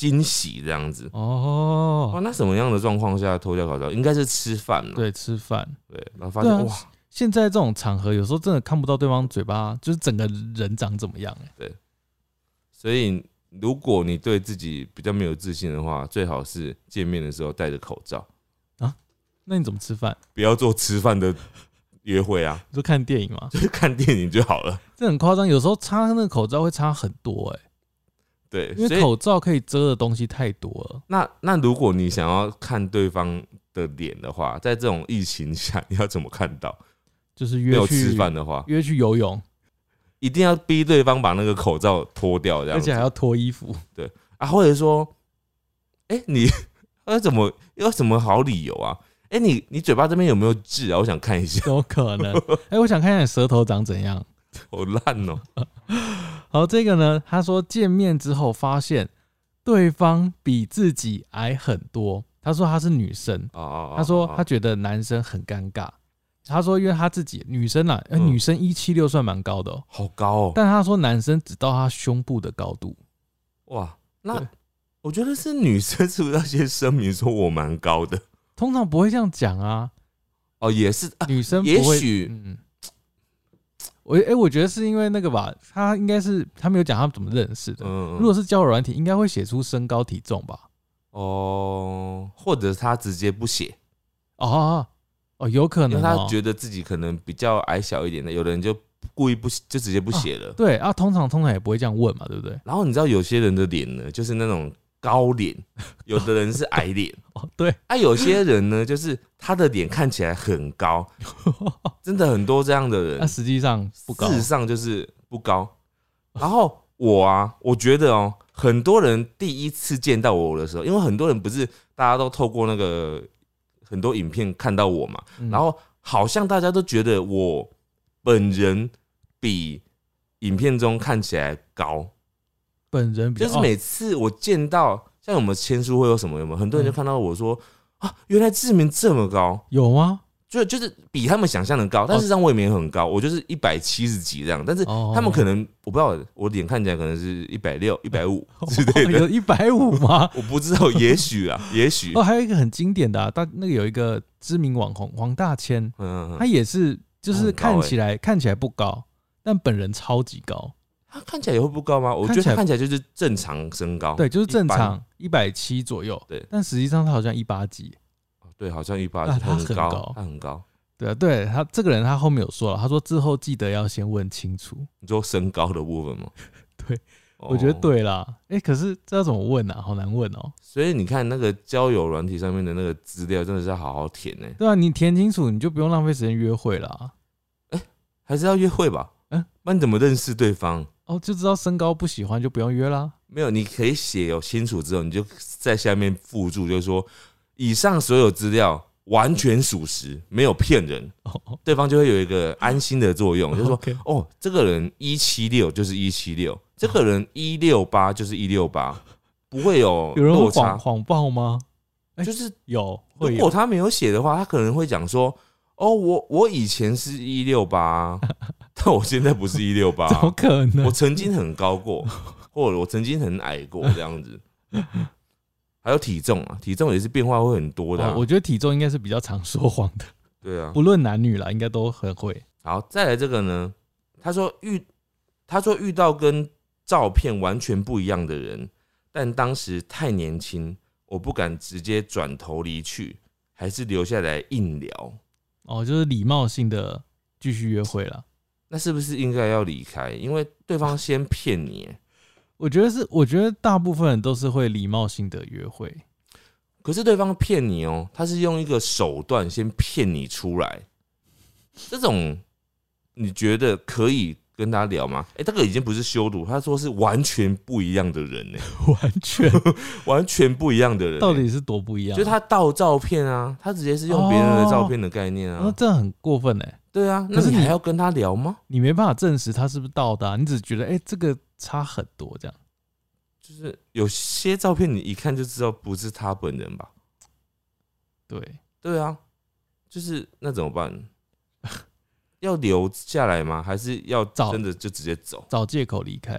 惊喜这样子。哇，哦，那什么样的状况下脱掉口罩？应该是吃饭了。对，吃饭。对，然后发现、啊哇，现在这种场合，有时候真的看不到对方嘴巴，就是整个人长怎么样、欸。所以如果你对自己比较没有自信的话，最好是见面的时候戴着口罩，啊那你怎么吃饭？不要做吃饭的约会啊，就看电影嘛？就是看电影就好了。这很夸张，有时候擦那个口罩会差很多哎、对，因为口罩可以遮的东西太多了。那那如果你想要看对方的脸的话，在这种疫情下，你要怎么看到？就是约去吃饭的话，约去游泳，一定要逼对方把那个口罩脱掉，这样而且还要脱衣服。对啊，或者说，哎、你 呃怎么有什么好理由啊？哎、你你嘴巴这边有没有痣啊？我想看一下，怎么可能？哎、我想看一下你舌头长怎样。好烂哦、好，这个呢，他说见面之后发现对方比自己矮很多。他说他是女生，哦哦，他说哦他觉得男生很尴尬。他说因为他自己女生啊，呃嗯女生一七六算蛮高的、哦，好高哦、但他说男生只到他胸部的高度。哇，那我觉得是女生是不是要先声明说我蛮高的？通常不会这样讲啊，哦，也是啊，女生不会。也许嗯，我哎、我觉得是因为那个吧，他应该是他没有讲他们怎么认识的。嗯，如果是交友软体，应该会写出身高体重吧？哦，或者他直接不写，哦哦，有可能、哦。他觉得自己可能比较矮小一点的，有的人就故意不就直接不写了。对啊，通常通常也不会这样问嘛，对不对？然后你知道有些人的脸呢，就是那种高脸，有的人是矮脸，哦，对，啊，有些人呢，就是他的脸看起来很高，真的很多这样的那、人，实际上不高。事。实上就是不高。然后我啊，我觉得哦，很多人第一次见到我的时候，因为很多人不是大家都透过那个很多影片看到我嘛，嗯。然后好像大家都觉得我本人比影片中看起来高，本人比较就是每次我见到像我们签书会有什么有没有，很多人就嗯。看到我说、啊，原来志明这么高，有吗？就就是比他们想象的高，但事实上我也没有很高，我就是一百七十几这样，但是哦。他们可能我不知道，我脸看起来可能是一百六、一百五之类的，有一百五吗？我不知道，也许啊，也许。哦，，还有一个很经典的、啊，大那个有一个知名网红黄大千，嗯，他也是就是看起来看起来不高，但本人超级高。他看起来也会不高吗？我觉得他看起来就是正常身高，对，就是正常一百七左右，对但实际上他好像一八几，对，好像一八几他很高，他很高。对啊，对他这个人他后面有说了，他说之后记得要先问清楚，你说身高的部分吗？对我觉得哦。对啦，哎、可是这要怎么问啊？好难问哦、所以你看那个交友软体上面的那个资料，真的是要好好填呢、对啊，你填清楚，你就不用浪费时间约会啦。还是要约会吧？嗯嗯，那你怎么认识对方？哦，就知道身高不喜欢就不用约啦。没有，你可以写有清楚之后，你就在下面附注，就是说以上所有资料完全属实，没有骗人，对方就会有一个安心的作用，就是说哦，这个人一七六就是一七六，这个人一六八就是一六八，不会有 有人谎。谎报吗？哎就是有。如果他没有写的话，他可能会讲说：“哦，我我以前是一六八，但我现在不是一六八，怎么可能我？曾经很高过，或者我曾经很矮过这样子。”还有体重啊，体重也是变化会很多的、啊哦我觉得体重应该是比较常说谎的，对啊。不论男女啦，应该都很会。好，再来这个呢，他说遇他说遇到跟照片完全不一样的人，但当时太年轻，我不敢直接转头离去，还是留下来硬聊。哦，就是礼貌性的继续约会了。那是不是应该要离开？因为对方先骗你欸，我觉得是，我觉得大部分人都是会礼貌性的约会。可是对方骗你哦、他是用一个手段先骗你出来，这种你觉得可以跟他聊吗？哎、这个已经不是羞辱，他说是完全不一样的人呢、完全 完全不一样的人、到底是多不一样啊？就他盗照片啊，他直接是用别人的照片的概念啊那啊，这很过分哎、对啊，可是你还要跟他聊吗？你没办法证实他是不是盗的、啊，你只觉得哎、这个差很多这样。就是有些照片你一看就知道不是他本人吧？对，对啊，就是那怎么办？要留下来吗？还是要找真的就直接走？找借口离开，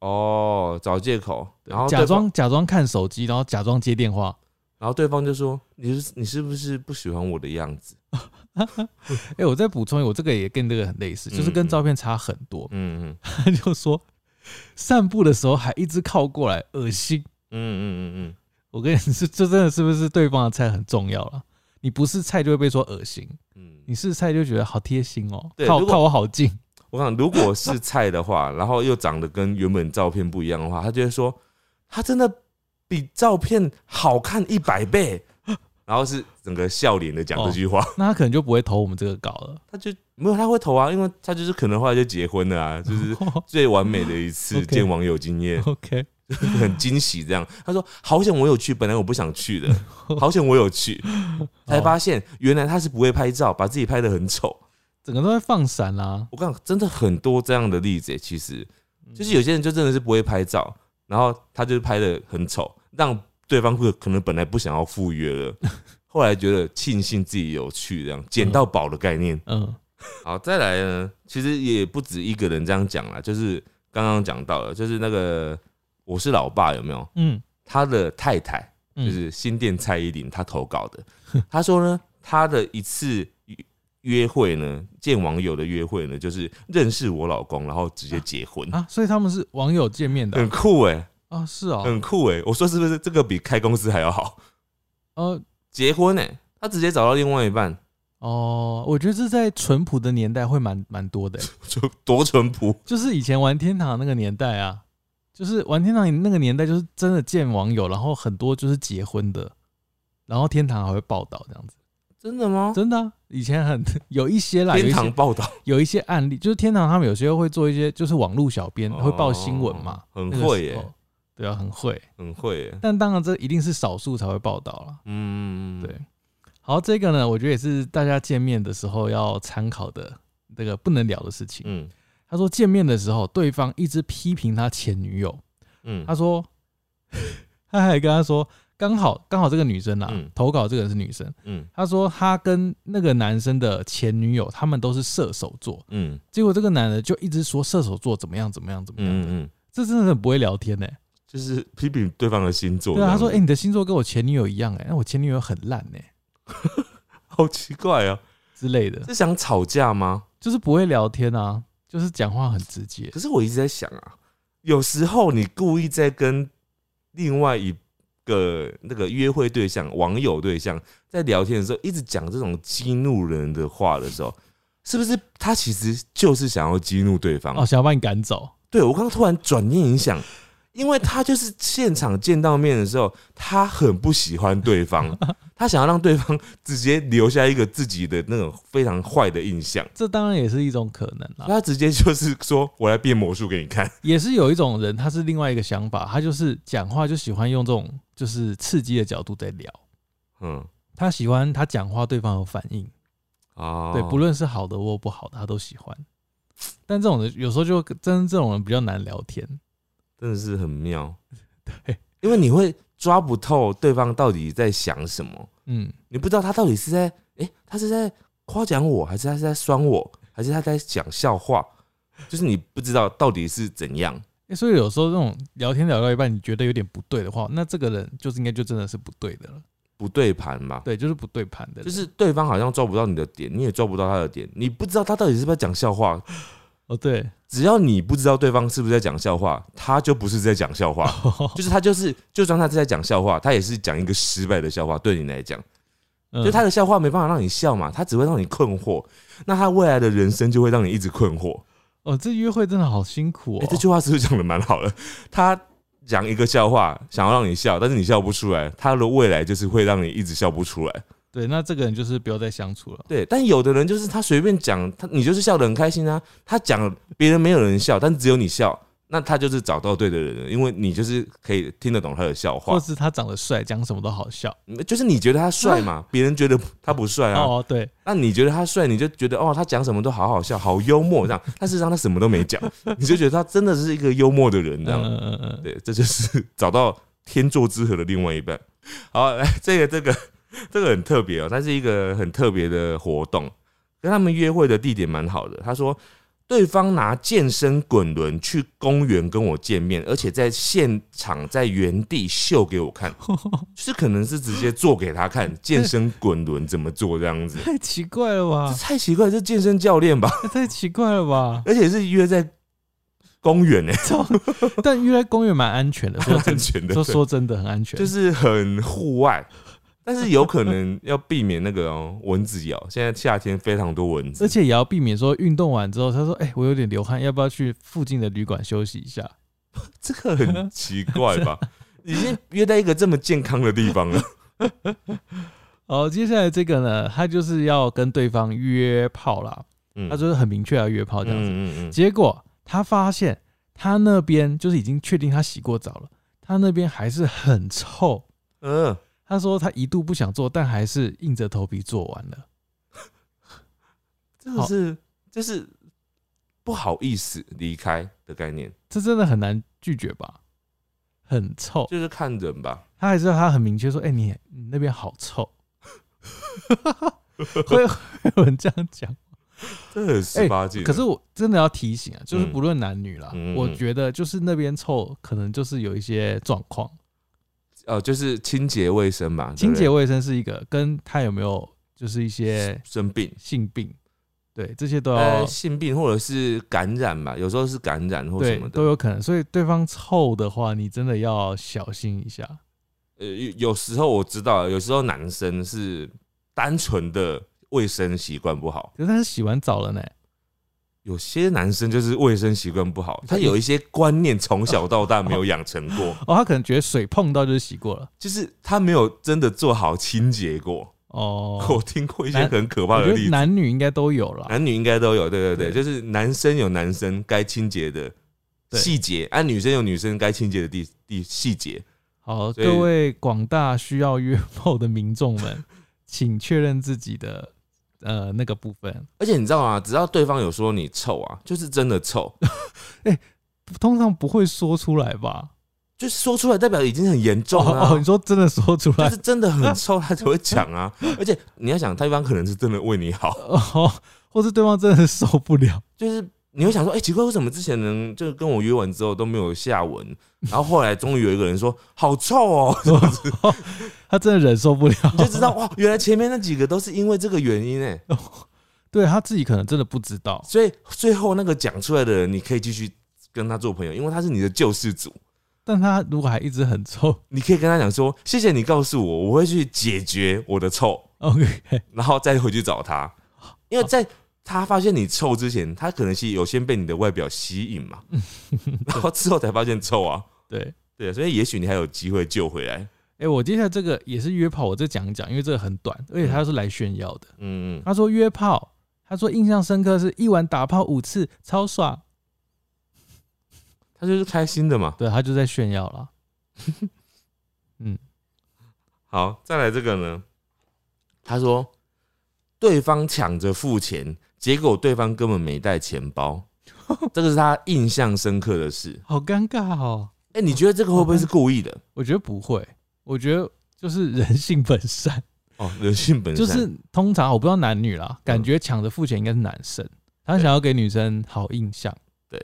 哦，找借口，然后假装假装看手机，然后假装接电话。然后对方就说：“你是你是不是不喜欢我的样子 哎、我再补充我这个也跟这个很类似，就是跟照片差很多？”。嗯嗯他就说，散步的时候还一直靠过来，恶心。嗯嗯嗯嗯，我跟你说，这真的是不是对方的菜很重要了？你不是菜就会被说恶心，嗯，你是菜就觉得好贴心哦，靠对靠我好近。我想如果是菜的话，然后又长得跟原本照片不一样的话，他就会说他真的比照片好看一百倍，然后是整个笑脸的讲这句话，那他可能就不会投我们这个稿了。他就没有他会投啊，因为他就是可能后来就结婚了啊，就是最完美的一次见网友经验。OK，很惊喜，这样。他说好险我有去，本来我不想去的，好险我有去，才发现原来他是不会拍照，把自己拍的很丑。整个都在放闪啦、我讲，真的很多这样的例子耶，其实就是有些人就真的是不会拍照，然后他就是拍的很丑，让对方会可能本来不想要赴约了，后来觉得庆幸自己有去，这样捡到宝的概念。嗯，好，再来呢，其实也不止一个人这样讲啦，就是刚刚讲到了，就是那个我是老爸有没有？嗯。他的太太嗯，就是新店蔡依林，她投稿的。他说呢，他的一次约会呢，见网友的约会呢，就是认识我老公，然后直接结婚，啊，所以他们是网友见面的很酷哎、啊，是哦，很酷哎、我说是不是？这个比开公司还要好？呃。结婚哎、他直接找到另外一半，哦，我觉得这在淳朴的年代会蛮蛮多的欸，就 多淳朴。就是以前玩天堂那个年代啊，就是玩天堂那个年代，就是真的见网友，然后很多就是结婚的，然后天堂还会报道这样子，真的吗？真的啊、以前很 有一些啦，有天堂报道。有一些案例，就是天堂他们有些会做一些就是网络小编会报新闻嘛，哦很会耶、候。对啊，很会，很会耶、但当然这一定是少数才会报道啦。嗯，对，好，这个呢，我觉得也是大家见面的时候要参考的那个不能聊的事情。嗯他说见面的时候，对方一直批评他前女友，嗯他说 他还跟他说，刚好刚好这个女生啊，嗯投稿这个人是女生，嗯他说他跟那个男生的前女友，他们都是射手座，嗯结果这个男的就一直说射手座怎么样怎么样怎么样，嗯嗯，这真的很不会聊天呢、就是批评对方的星座。对啊，他说：“哎、你的星座跟我前女友一样、哎，那我前女友很烂呢、好奇怪啊，之类的，是想吵架吗？就是不会聊天啊。就是讲话很直接。可是我一直在想啊，有时候你故意在跟另外一个那个约会对象、网友对象在聊天的时候，一直讲这种激怒人的话的时候，是不是他其实就是想要激怒对方？哦，想要把你赶走。对我刚刚突然转念一想，因为他就是现场见到面的时候，他很不喜欢对方，他想要让对方直接留下一个自己的那种非常坏的印象，这当然也是一种可能啦。他直接就是说我来变魔术给你看。也是有一种人，他是另外一个想法，他就是讲话就喜欢用这种就是刺激的角度在聊，嗯，他喜欢他讲话对方有反应，哦，对，不论是好的或不好的，他都喜欢。但这种人有时候就真这种人比较难聊天，真的是很妙，对，因为你会抓不透对方到底在想什么，嗯，你不知道他到底是在诶，他是在夸奖我，还是他是在酸我，还是他在讲笑话，就是你不知道到底是怎样。欸所以有时候这种聊天聊到一半，你觉得有点不对的话，那这个人就是应该就真的是不对的了，不对盘嘛，对，就是不对盘的，就是对方好像抓不到你的点，你也抓不到他的点，你不知道他到底是不是在讲笑话。哦，对，只要你不知道对方是不是在讲笑话，他就不是在讲笑话，就是他就是，就算他是在讲笑话，他也是讲一个失败的笑话。对你来讲，嗯就他的笑话没办法让你笑嘛，他只会让你困惑。那他未来的人生就会让你一直困惑。哦，这约会真的好辛苦哎、哦，这句话是不是讲的蛮好的？他讲一个笑话，想要让你笑，但是你笑不出来，他的未来就是会让你一直笑不出来。对，那这个人就是不要再相处了。对，但有的人就是他随便讲，他你就是笑得很开心啊。他讲别人没有人笑，但只有你笑，那他就是找到对的人了，因为你就是可以听得懂他的笑话，或是他长得帅，讲什么都好笑。就是你觉得他帅嘛，别人觉得他不帅啊。哦，对，那你觉得他帅，你就觉得哦，他讲什么都好好笑，好幽默这样。但事实上他什么都没讲，你就觉得他真的是一个幽默的人这样。嗯嗯嗯，对，这就是 找到天作之合的另外一半。好，来这个这个这个很特别哦，它是一个很特别的活动，跟他们约会的地点蛮好的。他说，对方拿健身滚轮去公园跟我见面，而且在现场在原地秀给我看，就是可能是直接做给他看健身滚轮怎么做这样子。太奇怪了吧这？太奇怪，这健身教练吧，太奇怪了吧？而且是约在公园呢、但约在公园蛮安全的，说安全的，说说真的很安全，就是很户外，但是有可能要避免那个哦蚊子咬。现在夏天非常多蚊子，而且也要避免说运动完之后，他说：“哎、我有点流汗，要不要去附近的旅馆休息一下这个很奇怪吧？已经约在一个这么健康的地方了，？”好，接下来这个呢，他就是要跟对方约炮啦，嗯他就是很明确要约炮这样子。嗯嗯结果他发现他那边就是已经确定他洗过澡了，他那边还是很臭。嗯嗯，他说他一度不想做，但还是硬着头皮做完了。这个是就是不好意思离开的概念，这真的很难拒绝吧？很臭，就是看人吧。他还是他很明确说：“哎、你你那边好臭。会”会有人这样讲？这很十八禁，可是我真的要提醒啊，就是嗯不论男女啦，我觉得就是那边臭，可能就是有一些状况。呃，就是清洁卫生嘛，清洁卫生是一个，跟他有没有就是一些生病。性病，对这些都要、呃，性病或者是感染嘛，有时候是感染或什对么的，都有可能。所以对方臭的话，你真的要小心一下。呃，有有时候我知道，有时候男生是单纯的卫生习惯不好，可是他是洗完澡了呢，有些男生就是卫生习惯不好，他有一些观念从小到大没有养成过，哦，他可能觉得水碰到就是洗过了。就是他没有真的做好清洁过。哦，我听过一些很可怕的例子，男女应该都有了。男女应该都有，对对对，对就是男生有男生该清洁的对细节，啊女生有女生该清洁的地地细节。好，各位广大需要约炮的民众们，请确认自己的呃那个部分。而且你知道吗？只要对方有说你臭啊，就是真的臭，哎通常不会说出来吧？就是说出来代表已经很严重了、哦哦，你说真的说出来就是真的很臭，他才会讲啊。而且你要想，对方可能是真的为你好，哦，或是对方真的是受不了，就是你会想说，哎、奇怪，为什么之前人就跟我约完之后都没有下文，然后后来终于有一个人说好臭哦，他真的忍受不了，你就知道哇，原来前面那几个都是因为这个原因 哎、对他自己可能真的不知道，所以最后那个讲出来的人，你可以继续跟他做朋友，因为他是你的救世主。但他如果还一直很臭你可以跟他讲说：“谢谢你告诉我，我会去解决我的臭，，OK，然后再回去找他。”因为在他发现你臭之前，他可能是有先被你的外表吸引嘛，然后之后才发现臭啊。对。对，所以也许你还有机会救回来。哎、我接下来这个也是约炮，我再讲一讲，因为这个很短，而且他是来炫耀的。嗯嗯，他说约炮，他说印象深刻是一晚打炮五次，超爽。他就是开心的嘛。对他就在炫耀了。嗯好，再来这个呢？他说对方抢着付钱，结果对方根本没带钱包，这个是他印象深刻的事。好尴尬哦。哎、你觉得这个会不会是故意的？我觉得不会，我觉得就是人性本善，哦，人性本善，就是通常我不知道男女啦，感觉抢着付钱应该是男生，他想要给女生好印象。对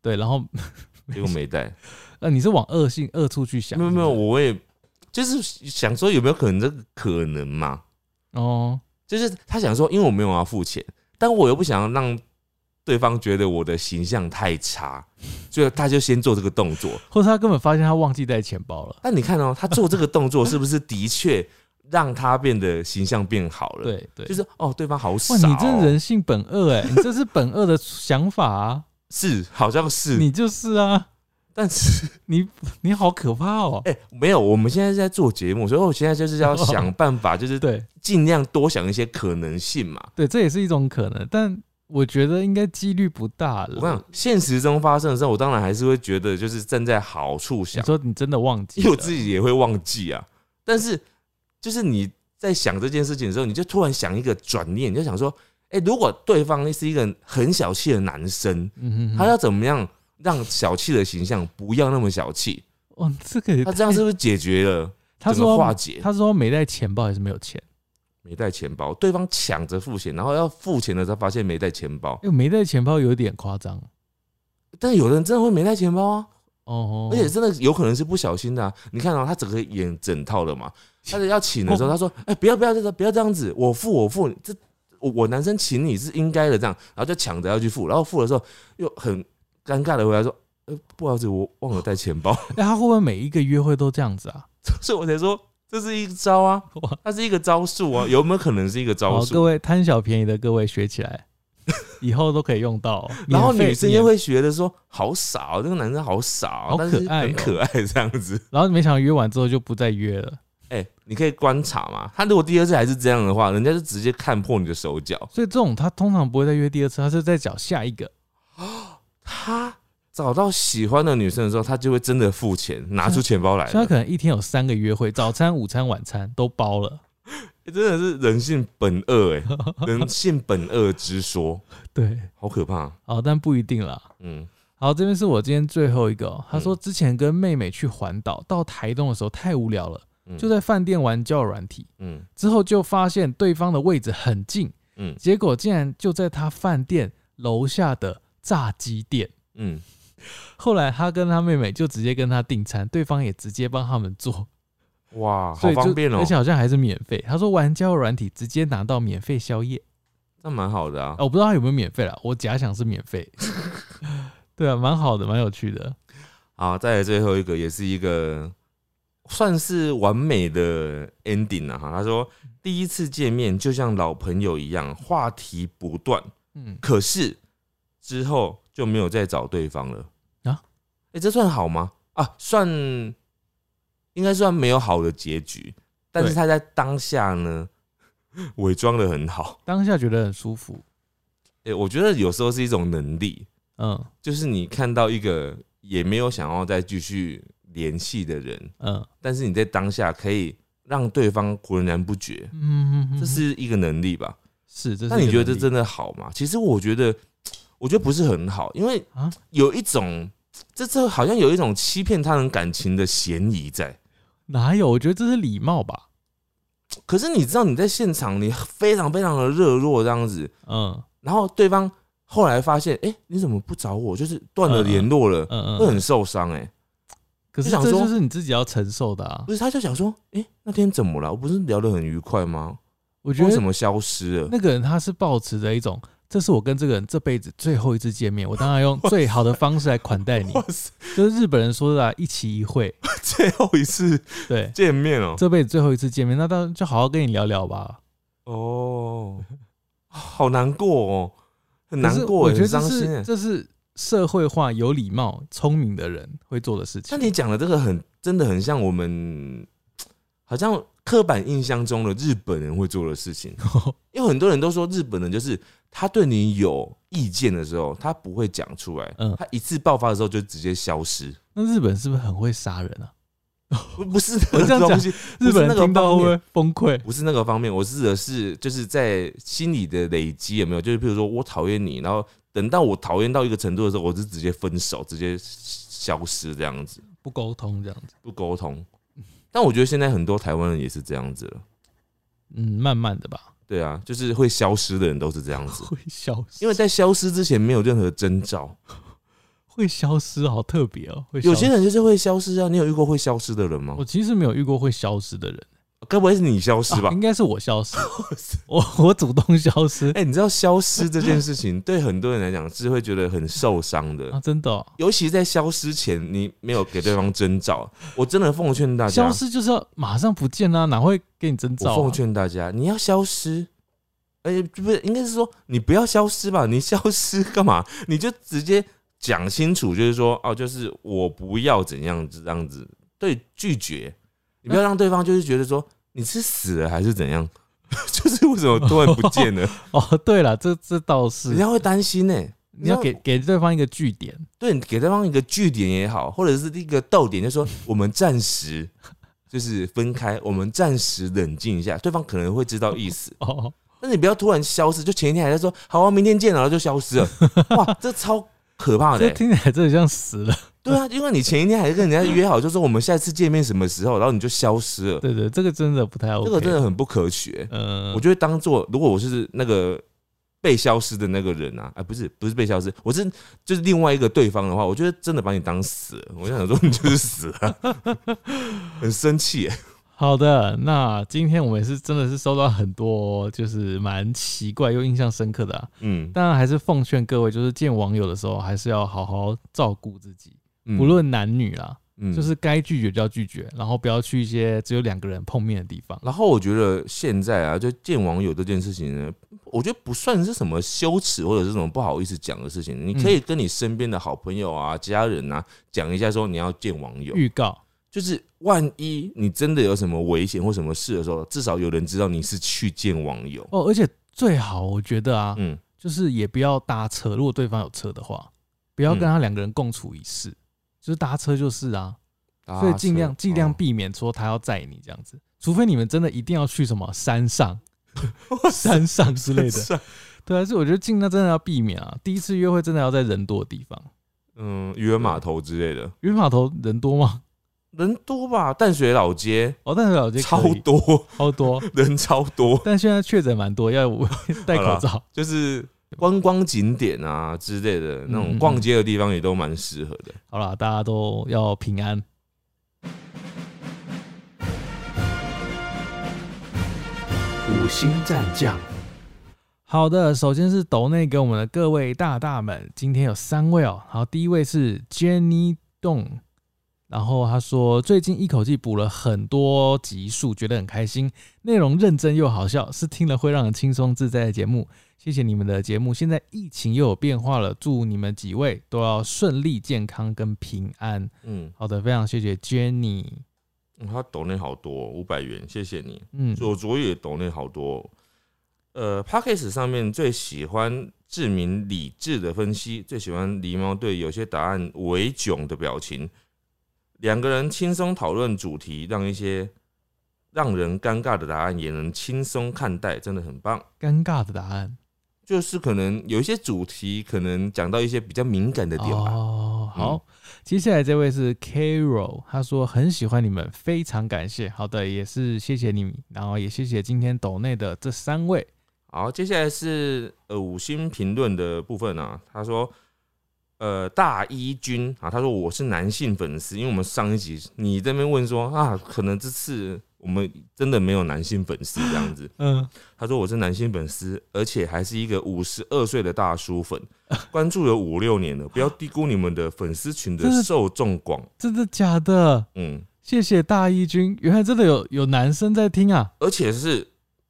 对，然后 结果没带。呃，你是往恶性恶处去想？没有没有，我也就是想说有没有可能这个可能嘛？哦，就是他想说，因为我没有要付钱，但我又不想要让对方觉得我的形象太差，所以他就先做这个动作。或者他根本发现他忘记带钱包了。但你看哦，他做这个动作是不是的确让他变得形象变好了？，对对，就是哦，对方好傻、你这人性本恶哎、你这是本恶的想法啊，是好像是，你就是啊，但是你你好可怕哦。哎、没有，我们现在是在做节目，所以我现在就是要想办法，就是 对尽量多想一些可能性嘛。对，这也是一种可能，但我觉得应该几率不大了。我想现实中发生的时候，我当然还是会觉得就是站在好处你想，说你真的忘记，因为我自己也会忘记啊。但是就是你在想这件事情的时候，你就突然想一个转念，你就想说，哎、如果对方是一个很小气的男生，嗯哼哼，他要怎么样让小气的形象不要那么小气？哦，这个也他这样是不是解决了？他说化解他说没带钱包还是没有钱，没带钱包，对方抢着付钱，然后要付钱的时候发现没带钱包，因为没带钱包有点夸张但有的人真的会没带钱包啊，哦，而且真的有可能是不小心的、啊。你看到、他整个演整套的嘛，他的要请的时候，他说：“哎、不要不要这个，不要这样子，我付我付，这我我男生请你是应该的，这样。”然后就抢着要去付，然后付的时候又很尴尬的回来说：“呃，不好意思，我忘了带钱包。那，他会不会每一个约会都这样子啊？”所以我才说这是一招啊哇，它是一个招数啊，有没有可能是一个招数，各？位贪小便宜的各位学起来，以后都可以用到哦。然后女生又，会觉得说：“好傻、哦，这个男生好傻、哦，好可爱哦很可爱这样子。”然后没想到约完之后就不再约了，哎、你可以观察嘛。他如果第二次还是这样的话，人家就直接看破你的手脚。所以这种他通常不会再约第二次，他是在找下一个。他找到喜欢的女生的时候，他就会真的付钱，拿出钱包来了。所以他可能一天有三个约会，早餐、午餐、晚餐都包了。欸真的是人性本恶哎、人性本恶之说，对，好可怕。哦，但不一定啦。嗯，好，这边是我今天最后一个、哦。他说之前跟妹妹去环岛，到台东的时候太无聊了，嗯就在饭店玩交友软体，嗯之后就发现对方的位置很近，嗯结果竟然就在他饭店楼下的炸鸡店。嗯，后来他跟他妹妹就直接跟他订餐，对方也直接帮他们做，哇，好方便哦、而且好像还是免费。他说玩交友软体直接拿到免费宵夜，那蛮好的啊啊。我不知道他有没有免费啦，我假想是免费。对啊，蛮好的，蛮有趣的。好，再来最后一个，也是一个算是完美的 ending 了哈。他说第一次见面就像老朋友一样，话题不断，嗯，可是之后就没有再找对方了啊？哎、这算好吗？啊，算应该算没有好的结局，但是他在当下呢，伪装的很好。当下觉得很舒服。哎、我觉得有时候是一种能力，嗯就是你看到一个也没有想要再继续联系的人，嗯但是你在当下可以让对方浑然不觉，嗯嗯，这是一个能力吧？是这是。那你觉得这真的好吗？其实我觉得，我觉得不是很好，因为啊？有一种，这这好像有一种欺骗他人感情的嫌疑在。哪有？我觉得这是礼貌吧。可是你知道你在现场，你非常非常的热络这样子，嗯然后对方后来发现，哎、你怎么不找我？就是断了联络了，嗯嗯。会很受伤哎、可是想说这就是你自己要承受的啊不。是，他就想说，哎、那天怎么了？我不是聊得很愉快吗？我觉得为什么消失了？那个人他是抱持着一种，这是我跟这个人这辈子最后一次见面，我当然用最好的方式来款待你。就是日本人说的啊，一期一会，最后一次对，见面哦、这辈子最后一次见面，那当然就好好跟你聊聊吧。哦，好难过哦，很难过，我觉得。是这是社会化、有礼貌、聪明的人会做的事情。那你讲的这个很真的很像我们，好像刻板印象中的日本人会做的事情。因为很多人都说日本人就是他对你有意见的时候，他不会讲出来，嗯他一次爆发的时候就直接消失。那日本是不是很会杀人啊？不不是 我这样讲日本那个听到会崩溃？不是那个方面，我指的是就是在心里的累积有没有？就是比如说我讨厌你，然后等到我讨厌到一个程度的时候，我就直接分手，直接消失这样子，不沟通这样子，不沟通。但我觉得现在很多台湾人也是这样子了，嗯，慢慢的吧，对啊，就是会消失的人都是这样子，会消失，因为在消失之前没有任何征兆。会消失，好特别哦。会有些人就是会消失啊，你有遇过会消失的人吗我？其实没有遇过会消失的人，该不会是你消失吧啊？应该是我消失，我我主动消失哎、你知道消失这件事情对很多人来讲是会觉得很受伤的啊，，真的哦、尤其在消失前，你没有给对方征兆。我真的奉劝大家消，失就是要马上不见啊，哪会给你征兆、啊？我奉劝大家，你要消失，哎、不是，应该是说你不要消失吧？你消失干嘛？你就直接讲清楚，就是说，哦，就是我不要怎样子这样子，对，拒绝，你不要让对方就是觉得说你是死了还是怎样，就是为什么突然不见了，哦，对了，这这倒是。人，家会担心呢、你要给给对方一个据点，对，你给对方一个据点也好，或者是一个逗点，就是说 我们暂时就是分开，我们暂时冷静一下，对方可能会知道意思。哦，但你不要突然消失，就前一天还在说好啊，明天见了，然后就消失了，哇，这超可怕的听起来真的像死了。对啊，因为你前一天还跟人家约好，就说我们下次见面什么时候，然后你就消失了，对对，这个真的不太 OK。这个真的，很不可取。欸、嗯，我就会当做，如果我是那个被消失的那个人啊，啊，不是不是被消失，我是就是另外一个对方的话，我觉得真的把你当死了，我就想说你就是死了，很生气。耶。好的，那今天我们也是真的是收到很多就是蛮奇怪又印象深刻的、啊，嗯，当然还是奉劝各位，就是见网友的时候还是要好好照顾自己，嗯不论男女啦，嗯就是该拒绝就要拒绝，然后不要去一些只有两个人碰面的地方。然后我觉得现在啊，就见网友这件事情呢，我觉得不算是什么羞耻或者是什么不好意思讲的事情。你可以跟你身边的好朋友啊、家人啊讲一下，说你要见网友，预告，就是万一你真的有什么危险或什么事的时候，至少有人知道你是去见网友。哦，而且最好我觉得啊，嗯，就是也不要搭车，如果对方有车的话，不要跟他两个人共处一室，就是搭车就是啊，所以尽量尽量哦避免说他要载你这样子，除非你们真的一定要去什么山上、山上之类的，对啊，所以我觉得尽量真的要避免啊，第一次约会真的要在人多的地方，嗯，渔人码头之类的，渔人码头人多吗？人多吧？淡水老街。哦，淡水老街超多，超多，人超多，但现在确诊蛮多，要 戴口罩。就是观光景点啊之类的那种逛街的地方也都蛮适合的。好啦，大家都要平安。五星战将，好的，首先是抖内给我们的各位大大们，今天有三位哦。好，第一位是 Jenny Dong，然后他说最近一口气补了很多集数，觉得很开心，内容认真又好笑，是听了会让人轻松自在的节目。谢谢你们的节目。现在疫情又有变化了，祝你们几位都要顺利、健康跟平安。嗯，好的，非常谢谢 Jenny。嗯他抖内好多五百元，谢谢你。嗯，左左也抖内好多。呃 p a c k a g e 上面最喜欢志明理智的分析，最喜欢狸猫对有些答案为囧的表情。两个人轻松讨论主题，让一些让人尴尬的答案也能轻松看待，真的很棒。尴尬的答案就是可能有一些主题，可能讲到一些比较敏感的点吧。哦，好，接下来这位是 Carol，他说很喜欢你们，非常感谢。好的，也是谢谢你，然后也谢谢今天抖内的这三位。好，接下来是呃五星评论的部分啊。他说，呃大一军啊，他说我是男性粉丝，因为我们上一集你这边问说啊，可能这次我们真的没有男性粉丝这样子。嗯，他说我是男性粉丝，而且还是一个五十二岁的大叔粉，关注了五六年了，不要低估你们的粉丝群的受众广。真的假的？嗯，谢谢大一军，原来真的有有男生在听啊！而且是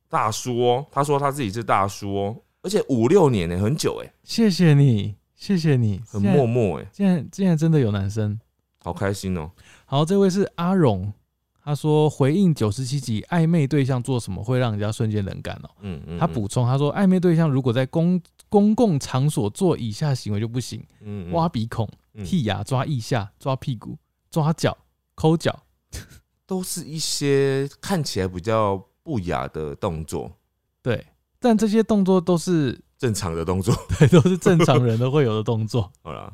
大叔哦，他说他自己是大叔哦，而且五六年呢，很久哎，谢谢你，谢谢你，很默默哎，竟然竟然真的有男生。好开心哦。好，这位是阿荣，他说回应九十七集暧昧对象做什么会让人家瞬间冷感哦。嗯嗯，他补充他说暧昧对象如果在公公共场所做以下行为就不行：嗯挖鼻孔、嗯剔牙、抓腋下、抓屁股、抓脚、抠脚。都是一些看起来比较不雅的动作，对，但这些动作都是正常的动作。对，都是正常人都会有的动作。好了，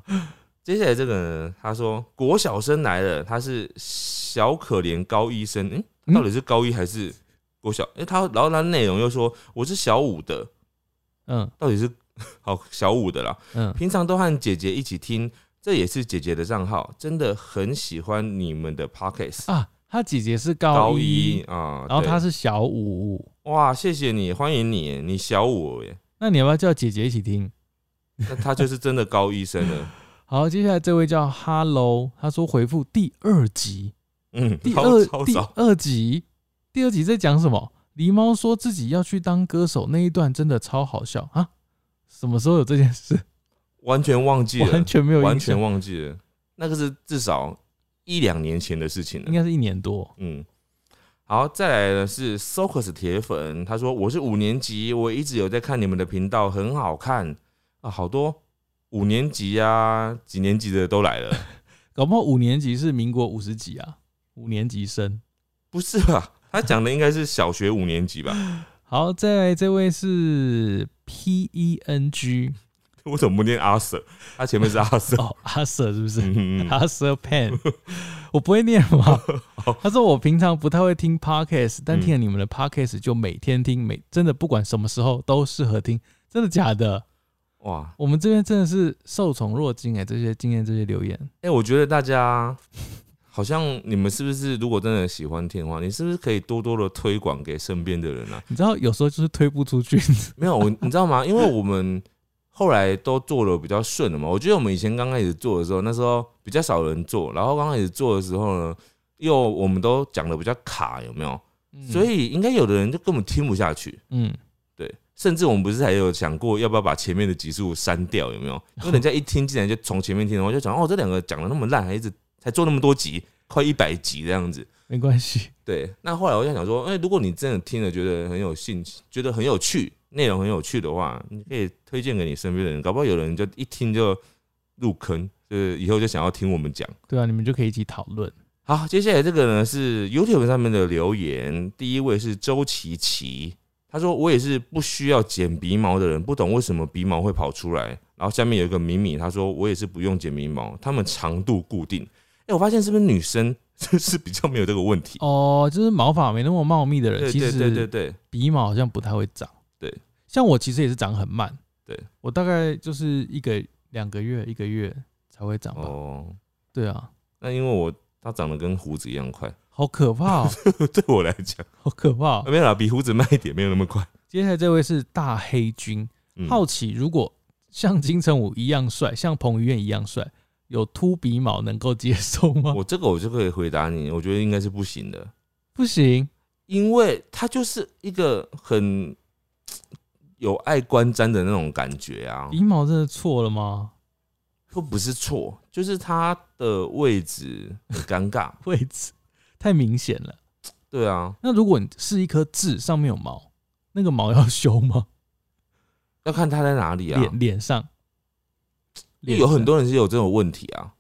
接下来这个呢，他说国小生来了，他是小可怜高医生，嗯，嗯到底是高一还是国小？哎、他然后他内容又说我是小五的，嗯到底是 好小五的啦，嗯，平常都和姐姐一起听，这也是姐姐的账号，真的很喜欢你们的 podcast。啊，他姐姐是高高一一，啊，然后他是是小五。哇，谢谢你，欢迎你，你小五耶，那你要不要叫姐姐一起听？那他就是真的高医生了。好，接下来这位叫 Hello，他说回复第二集，嗯，第二第，二集，第二集在讲什么？狸猫说自己要去当歌手那一段真的超好笑啊！什么时候有这件事？完全忘记了，完全没有完全，忘记了，那个是至少一两年前的事情了。应该是一年多。嗯，好，再来的是 Socus 铁粉，他说我是五年级，我一直有在看你们的频道，很好看啊，好多五年级啊，几年级的都来了，搞不好五年级是民国五十几啊，五年级生。不是吧？他讲的应该是小学五年级吧？好，再来这位是 P E N G 我怎么不念阿 Sir？他前面是阿 Sir，哦，阿 Sir 是不是？阿 Sir Pen，我不会念吗？他说我平常不太会听 podcast，但听了你们的 podcast 就每天听，每真的不管什么时候都适合听，真的假的？哇，我们这边真的是受宠若惊哎、这些经验这些留言，哎、我觉得大家好像你们是不是如果真的喜欢听的话，你是不是可以多多的推广给身边的人啊？你知道有时候就是推不出去，没有，我你知道吗？因为我们后来都做的比较顺了嘛。我觉得我们以前刚开始做的时候，那时候比较少人做，然后刚开始做的时候呢，又我们都讲的比较卡，有没有？所以应该有的人就根本听不下去。嗯，对，甚至我们不是还有想过要不要把前面的集数删掉，有没有？因为人家一听进来就从前面听，然后就讲哦，这两个讲的那么烂，还一直才做那么多集，快一百集这样子。没关系，对，那后来我就想说，哎、如果你真的听了觉得很有兴趣，觉得很有趣，内容很有趣的话，你可以推荐给你身边的人，搞不好有人就一听就入坑，就是以后就想要听我们讲。对啊，你们就可以一起讨论。好，接下来这个呢是 YouTube 上面的留言，第一位是周琪琪，他说我也是不需要剪鼻毛的人，不懂为什么鼻毛会跑出来。然后下面有一个米米，他说我也是不用剪鼻毛，他们长度固定。哎、我发现是不是女生就 是比较没有这个问题？哦，就是毛发没那么茂密的人，其实对对对对，鼻毛好像不太会长。对，像我其实也是长很慢。对，我大概就是一个两个月一个月才会长吧。哦，对啊，那因为我它长得跟胡子一样快，好可怕、哦，对我来讲。好可怕、哦。没有啦，比胡子慢一点，没有那么快。接下来这位是大黑君，嗯。好奇如果像金城武一样帅，像彭于晏一样帅，有秃鼻毛能够接受吗？我这个我就可以回答你，我觉得应该是不行的，不行，因为他就是一个很有爱观瞻的那种感觉啊，鼻毛真的错了吗？又不是错，就是它的位置很尴尬。位置太明显了。对啊，那如果你是一颗痣，上面有毛，那个毛要修吗？要看它在哪里啊。脸脸上，脸有很多人是有这种问题啊，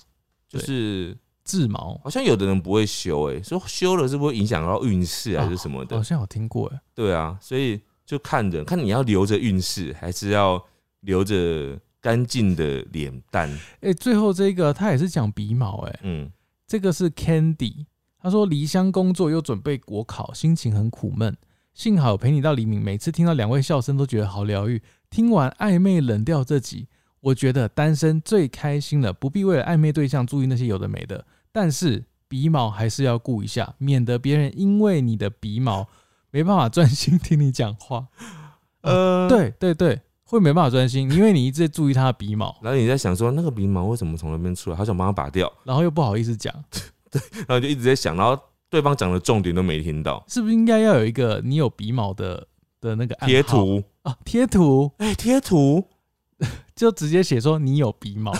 就是痣毛，好像有的人不会修、欸，哎，说修了是不是会影响到运势还是什么的？好像有听过哎。对啊，所以就看人，看你要留着运势，还是要留着干净的脸蛋。哎、最后这个他也是讲鼻毛哎、嗯，这个是 Candy，他说离乡工作又准备国考，心情很苦闷。幸好陪你到黎明，每次听到两位笑声都觉得好疗愈。听完暧昧冷调这集，我觉得单身最开心了，不必为了暧昧对象注意那些有的没的。但是鼻毛还是要顾一下，免得别人因为你的鼻毛没办法专心听你讲话。呃，。对对对，会没办法专心，因为你一直在注意他的鼻毛，然后你在想说那个鼻毛为什么从那边出来，好想帮他拔掉，然后又不好意思讲，对然后就一直在想，然后对方讲的重点都没听到。是不是应该要有一个你有鼻毛的的那个贴图，啊？贴图哎、贴图，就直接写说你有鼻毛，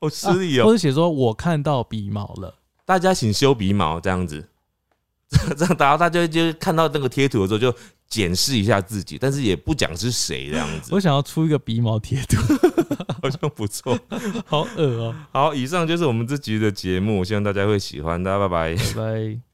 好失礼哦、或者写说我看到鼻毛了。大家请修鼻毛，这样子，这样然后大家就看到那个贴图的时候就检视一下自己，但是也不讲是谁这样子我，想要出一个鼻毛贴图，好像不错。好恶哦、好，以上就是我们这集的节目，希望大家会喜欢，大家拜拜。拜拜。